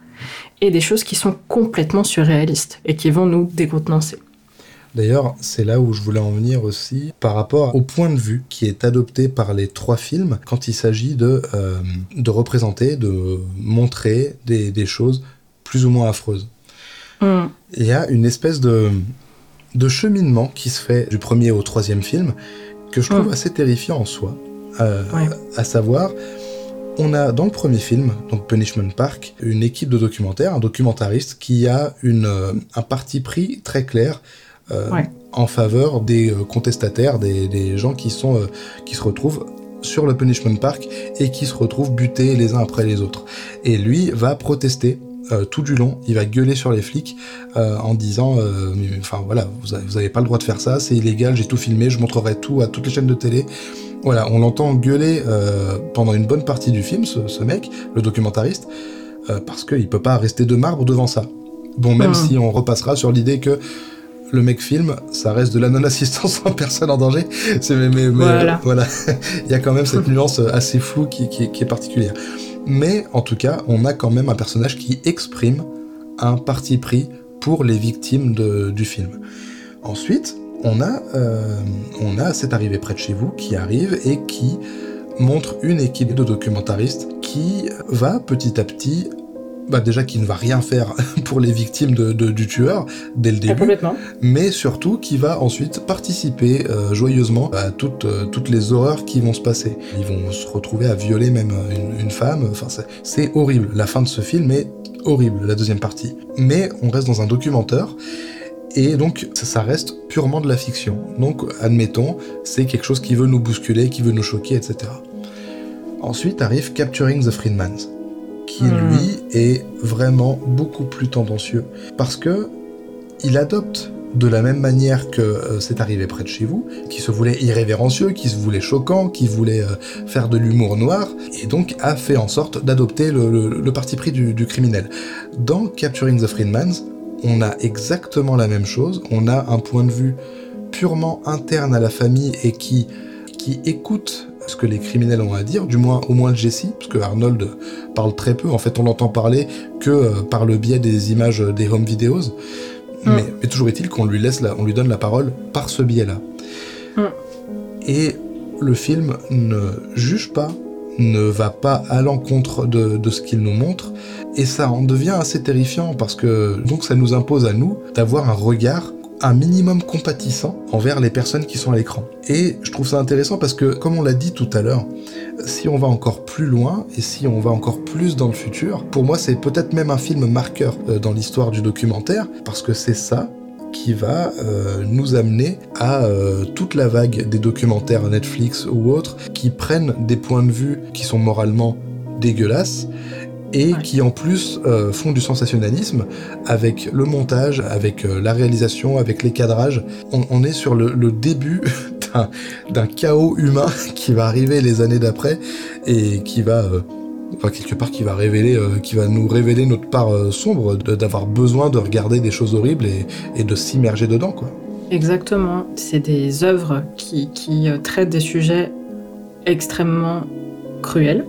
et des choses qui sont complètement surréalistes et qui vont nous décontenancer. D'ailleurs, c'est là où je voulais en venir aussi par rapport au point de vue qui est adopté par les trois films quand il s'agit de, euh, de représenter, de montrer des, des choses plus ou moins affreuses. Mm. Il y a une espèce de, de cheminement qui se fait du premier au troisième film que je trouve Mm. assez terrifiant en soi. Euh, Ouais. À savoir, on a dans le premier film, donc Punishment Park, une équipe de documentaires, un documentariste qui a une, euh, un parti pris très clair Ouais. en faveur des euh, contestataires, des, des gens qui, sont, euh, qui se retrouvent sur le Punishment Park et qui se retrouvent butés les uns après les autres. Et lui va protester euh, tout du long, il va gueuler sur les flics euh, en disant, euh, enfin voilà, vous avez, vous avez pas le droit de faire ça, c'est illégal, j'ai tout filmé, je montrerai tout à toutes les chaînes de télé. Voilà, on l'entend gueuler euh, pendant une bonne partie du film, ce, ce mec, le documentariste, euh, parce qu'il peut pas rester de marbre devant ça. Bon, même Mhm. si on repassera sur l'idée que le mec filme, ça reste de la non-assistance en personne en danger. C'est mais, Voilà. euh, voilà. Il y a quand même cette nuance assez floue qui, qui- qui est particulière. Mais en tout cas, on a quand même un personnage qui exprime un parti pris pour les victimes de- du film. Ensuite, on a, euh, on a cette arrivée près de chez vous qui arrive et qui montre une équipe de documentaristes qui va petit à petit, bah déjà qui ne va rien faire pour les victimes de- de- du tueur dès le Ah, début, mais surtout qui va ensuite participer euh, joyeusement à toutes, euh, toutes les horreurs qui vont se passer. Ils vont se retrouver à violer même euh, une, une femme, enfin c'est- horrible. La fin de ce film est horrible, la deuxième partie. Mais on reste dans un documentaire, et donc ça, ça reste purement de la fiction. Donc admettons, c'est quelque chose qui veut nous bousculer, qui veut nous choquer, etc. Ensuite arrive Capturing the Freedmans, qui Hmm. lui est vraiment beaucoup plus tendancieux, parce que il adopte de la même manière que euh, c'est arrivé près de chez vous, qui se voulait irrévérencieux, qui se voulait choquant, qui voulait euh, faire de l'humour noir, et donc a fait en sorte d'adopter le, le- le parti pris du, du criminel. Dans Capturing the Freedmans, on a exactement la même chose, on a un point de vue purement interne à la famille et qui, qui écoute ce que les criminels ont à dire, du moins au moins le Jesse, parce que Arnold parle très peu, en fait on l'entend parler que euh, par le biais des images des home videos, mais, mais toujours est-il qu'on lui laisse la, on lui donne la parole par ce biais-là. Mm. Et le film ne juge pas, ne va pas à l'encontre de, de ce qu'il nous montre, et ça en devient assez terrifiant parce que donc ça nous impose à nous d'avoir un regard un minimum compatissant envers les personnes qui sont à l'écran. Et je trouve ça intéressant parce que, comme on l'a dit tout à l'heure, si on va encore plus loin et si on va encore plus dans le futur, pour moi c'est peut-être même un film marqueur euh, dans l'histoire du documentaire, parce que c'est ça qui va euh, nous amener à euh, toute la vague des documentaires Netflix ou autres qui prennent des points de vue qui sont moralement dégueulasses et Ouais. qui en plus euh, font du sensationnalisme avec le montage, avec euh, la réalisation, avec les cadrages. On, on est sur le, le début d'un- chaos humain qui va arriver les années d'après et qui va, euh, enfin quelque part, qui va révéler, euh, qui va nous révéler notre part euh, sombre d'avoir besoin de regarder des choses horribles et, et de s'immerger dedans, quoi. Exactement. C'est des œuvres qui, qui, euh, traitent des sujets extrêmement cruels.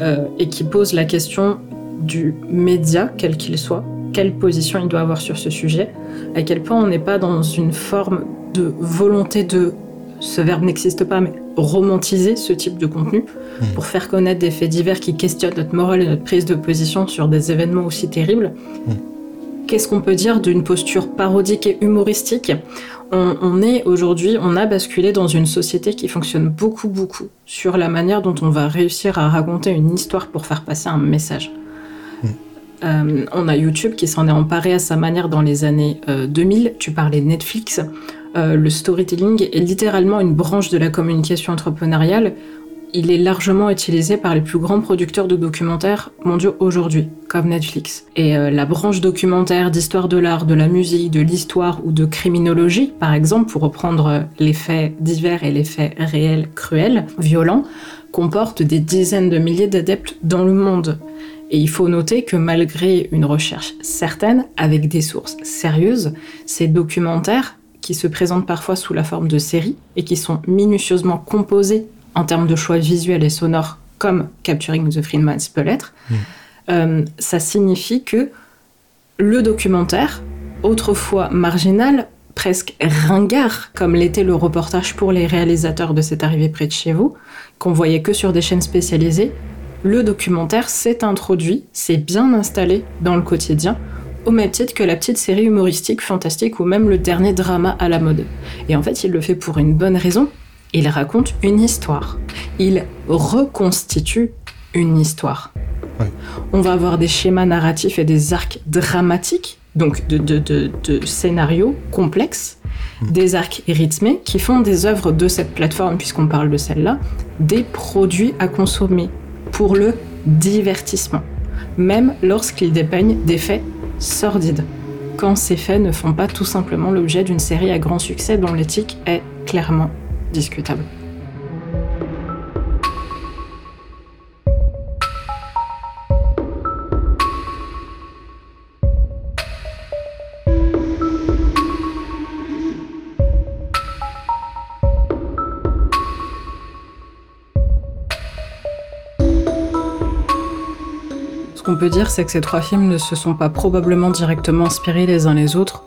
Euh, et qui posent la question du média, quel qu'il soit, quelle position il doit avoir sur ce sujet, à quel point on n'est pas dans une forme de volonté de, ce verbe n'existe pas, mais romantiser ce type de contenu Mm. pour faire connaître des faits divers qui questionnent notre morale et notre prise de position sur des événements aussi terribles. Mm. Qu'est-ce qu'on peut dire d'une posture parodique et humoristique on, on est aujourd'hui, on a basculé dans une société qui fonctionne beaucoup, beaucoup sur la manière dont on va réussir à raconter une histoire pour faire passer un message. Mm. Euh, on a YouTube qui s'en est emparé à sa manière dans les années euh, 2000. Tu parlais Netflix. Euh, le storytelling est littéralement une branche de la communication entrepreneuriale. Il est largement utilisé par les plus grands producteurs de documentaires mondiaux aujourd'hui, comme Netflix. Et euh, la branche documentaire d'histoire de l'art, de la musique, de l'histoire ou de criminologie, par exemple, pour reprendre euh, les faits divers et les faits réels, cruels, violents, comporte des dizaines de milliers d'adeptes dans le monde. Et il faut noter que malgré une recherche certaine, avec des sources sérieuses, ces documentaires, qui se présentent parfois sous la forme de séries et qui sont minutieusement composés en termes de choix visuels et sonores, comme Capturing the Freedmans peut l'être, Mm. euh, ça signifie que le documentaire, autrefois marginal, presque ringard, comme l'était le reportage pour les réalisateurs de cette arrivée près de chez vous, qu'on voyait que sur des chaînes spécialisées, le documentaire s'est introduit, s'est bien installé dans le quotidien, au même titre que la petite série humoristique, fantastique ou même le dernier drama à la mode. Et en fait, il le fait pour une bonne raison. Il raconte une histoire. Il reconstitue une histoire. On va avoir des schémas narratifs et des arcs dramatiques, donc de, de scénarios complexes, hmm. des arcs rythmés qui font des œuvres de cette plateforme, puisqu'on parle de celle-là, des produits à consommer pour le divertissement, même lorsqu'ils dépeignent des faits sordides, quand ces faits ne font pas tout simplement l'objet d'une série à grand succès dont l'éthique est clairement discutable. Ce qu'on peut dire, c'est que ces trois films ne se sont pas probablement directement inspirés les uns les autres,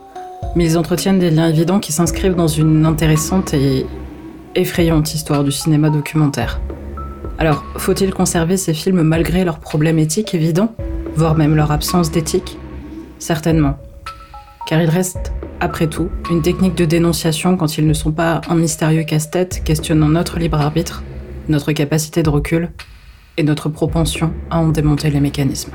mais ils entretiennent des liens évidents qui s'inscrivent dans une intéressante et effrayante histoire du cinéma documentaire. Alors, faut-il conserver ces films malgré leurs problèmes éthiques évidents, voire même leur absence d'éthique? Certainement. Car ils restent, après tout, une technique de dénonciation quand ils ne sont pas un mystérieux casse-tête questionnant notre libre arbitre, notre capacité de recul et notre propension à en démonter les mécanismes.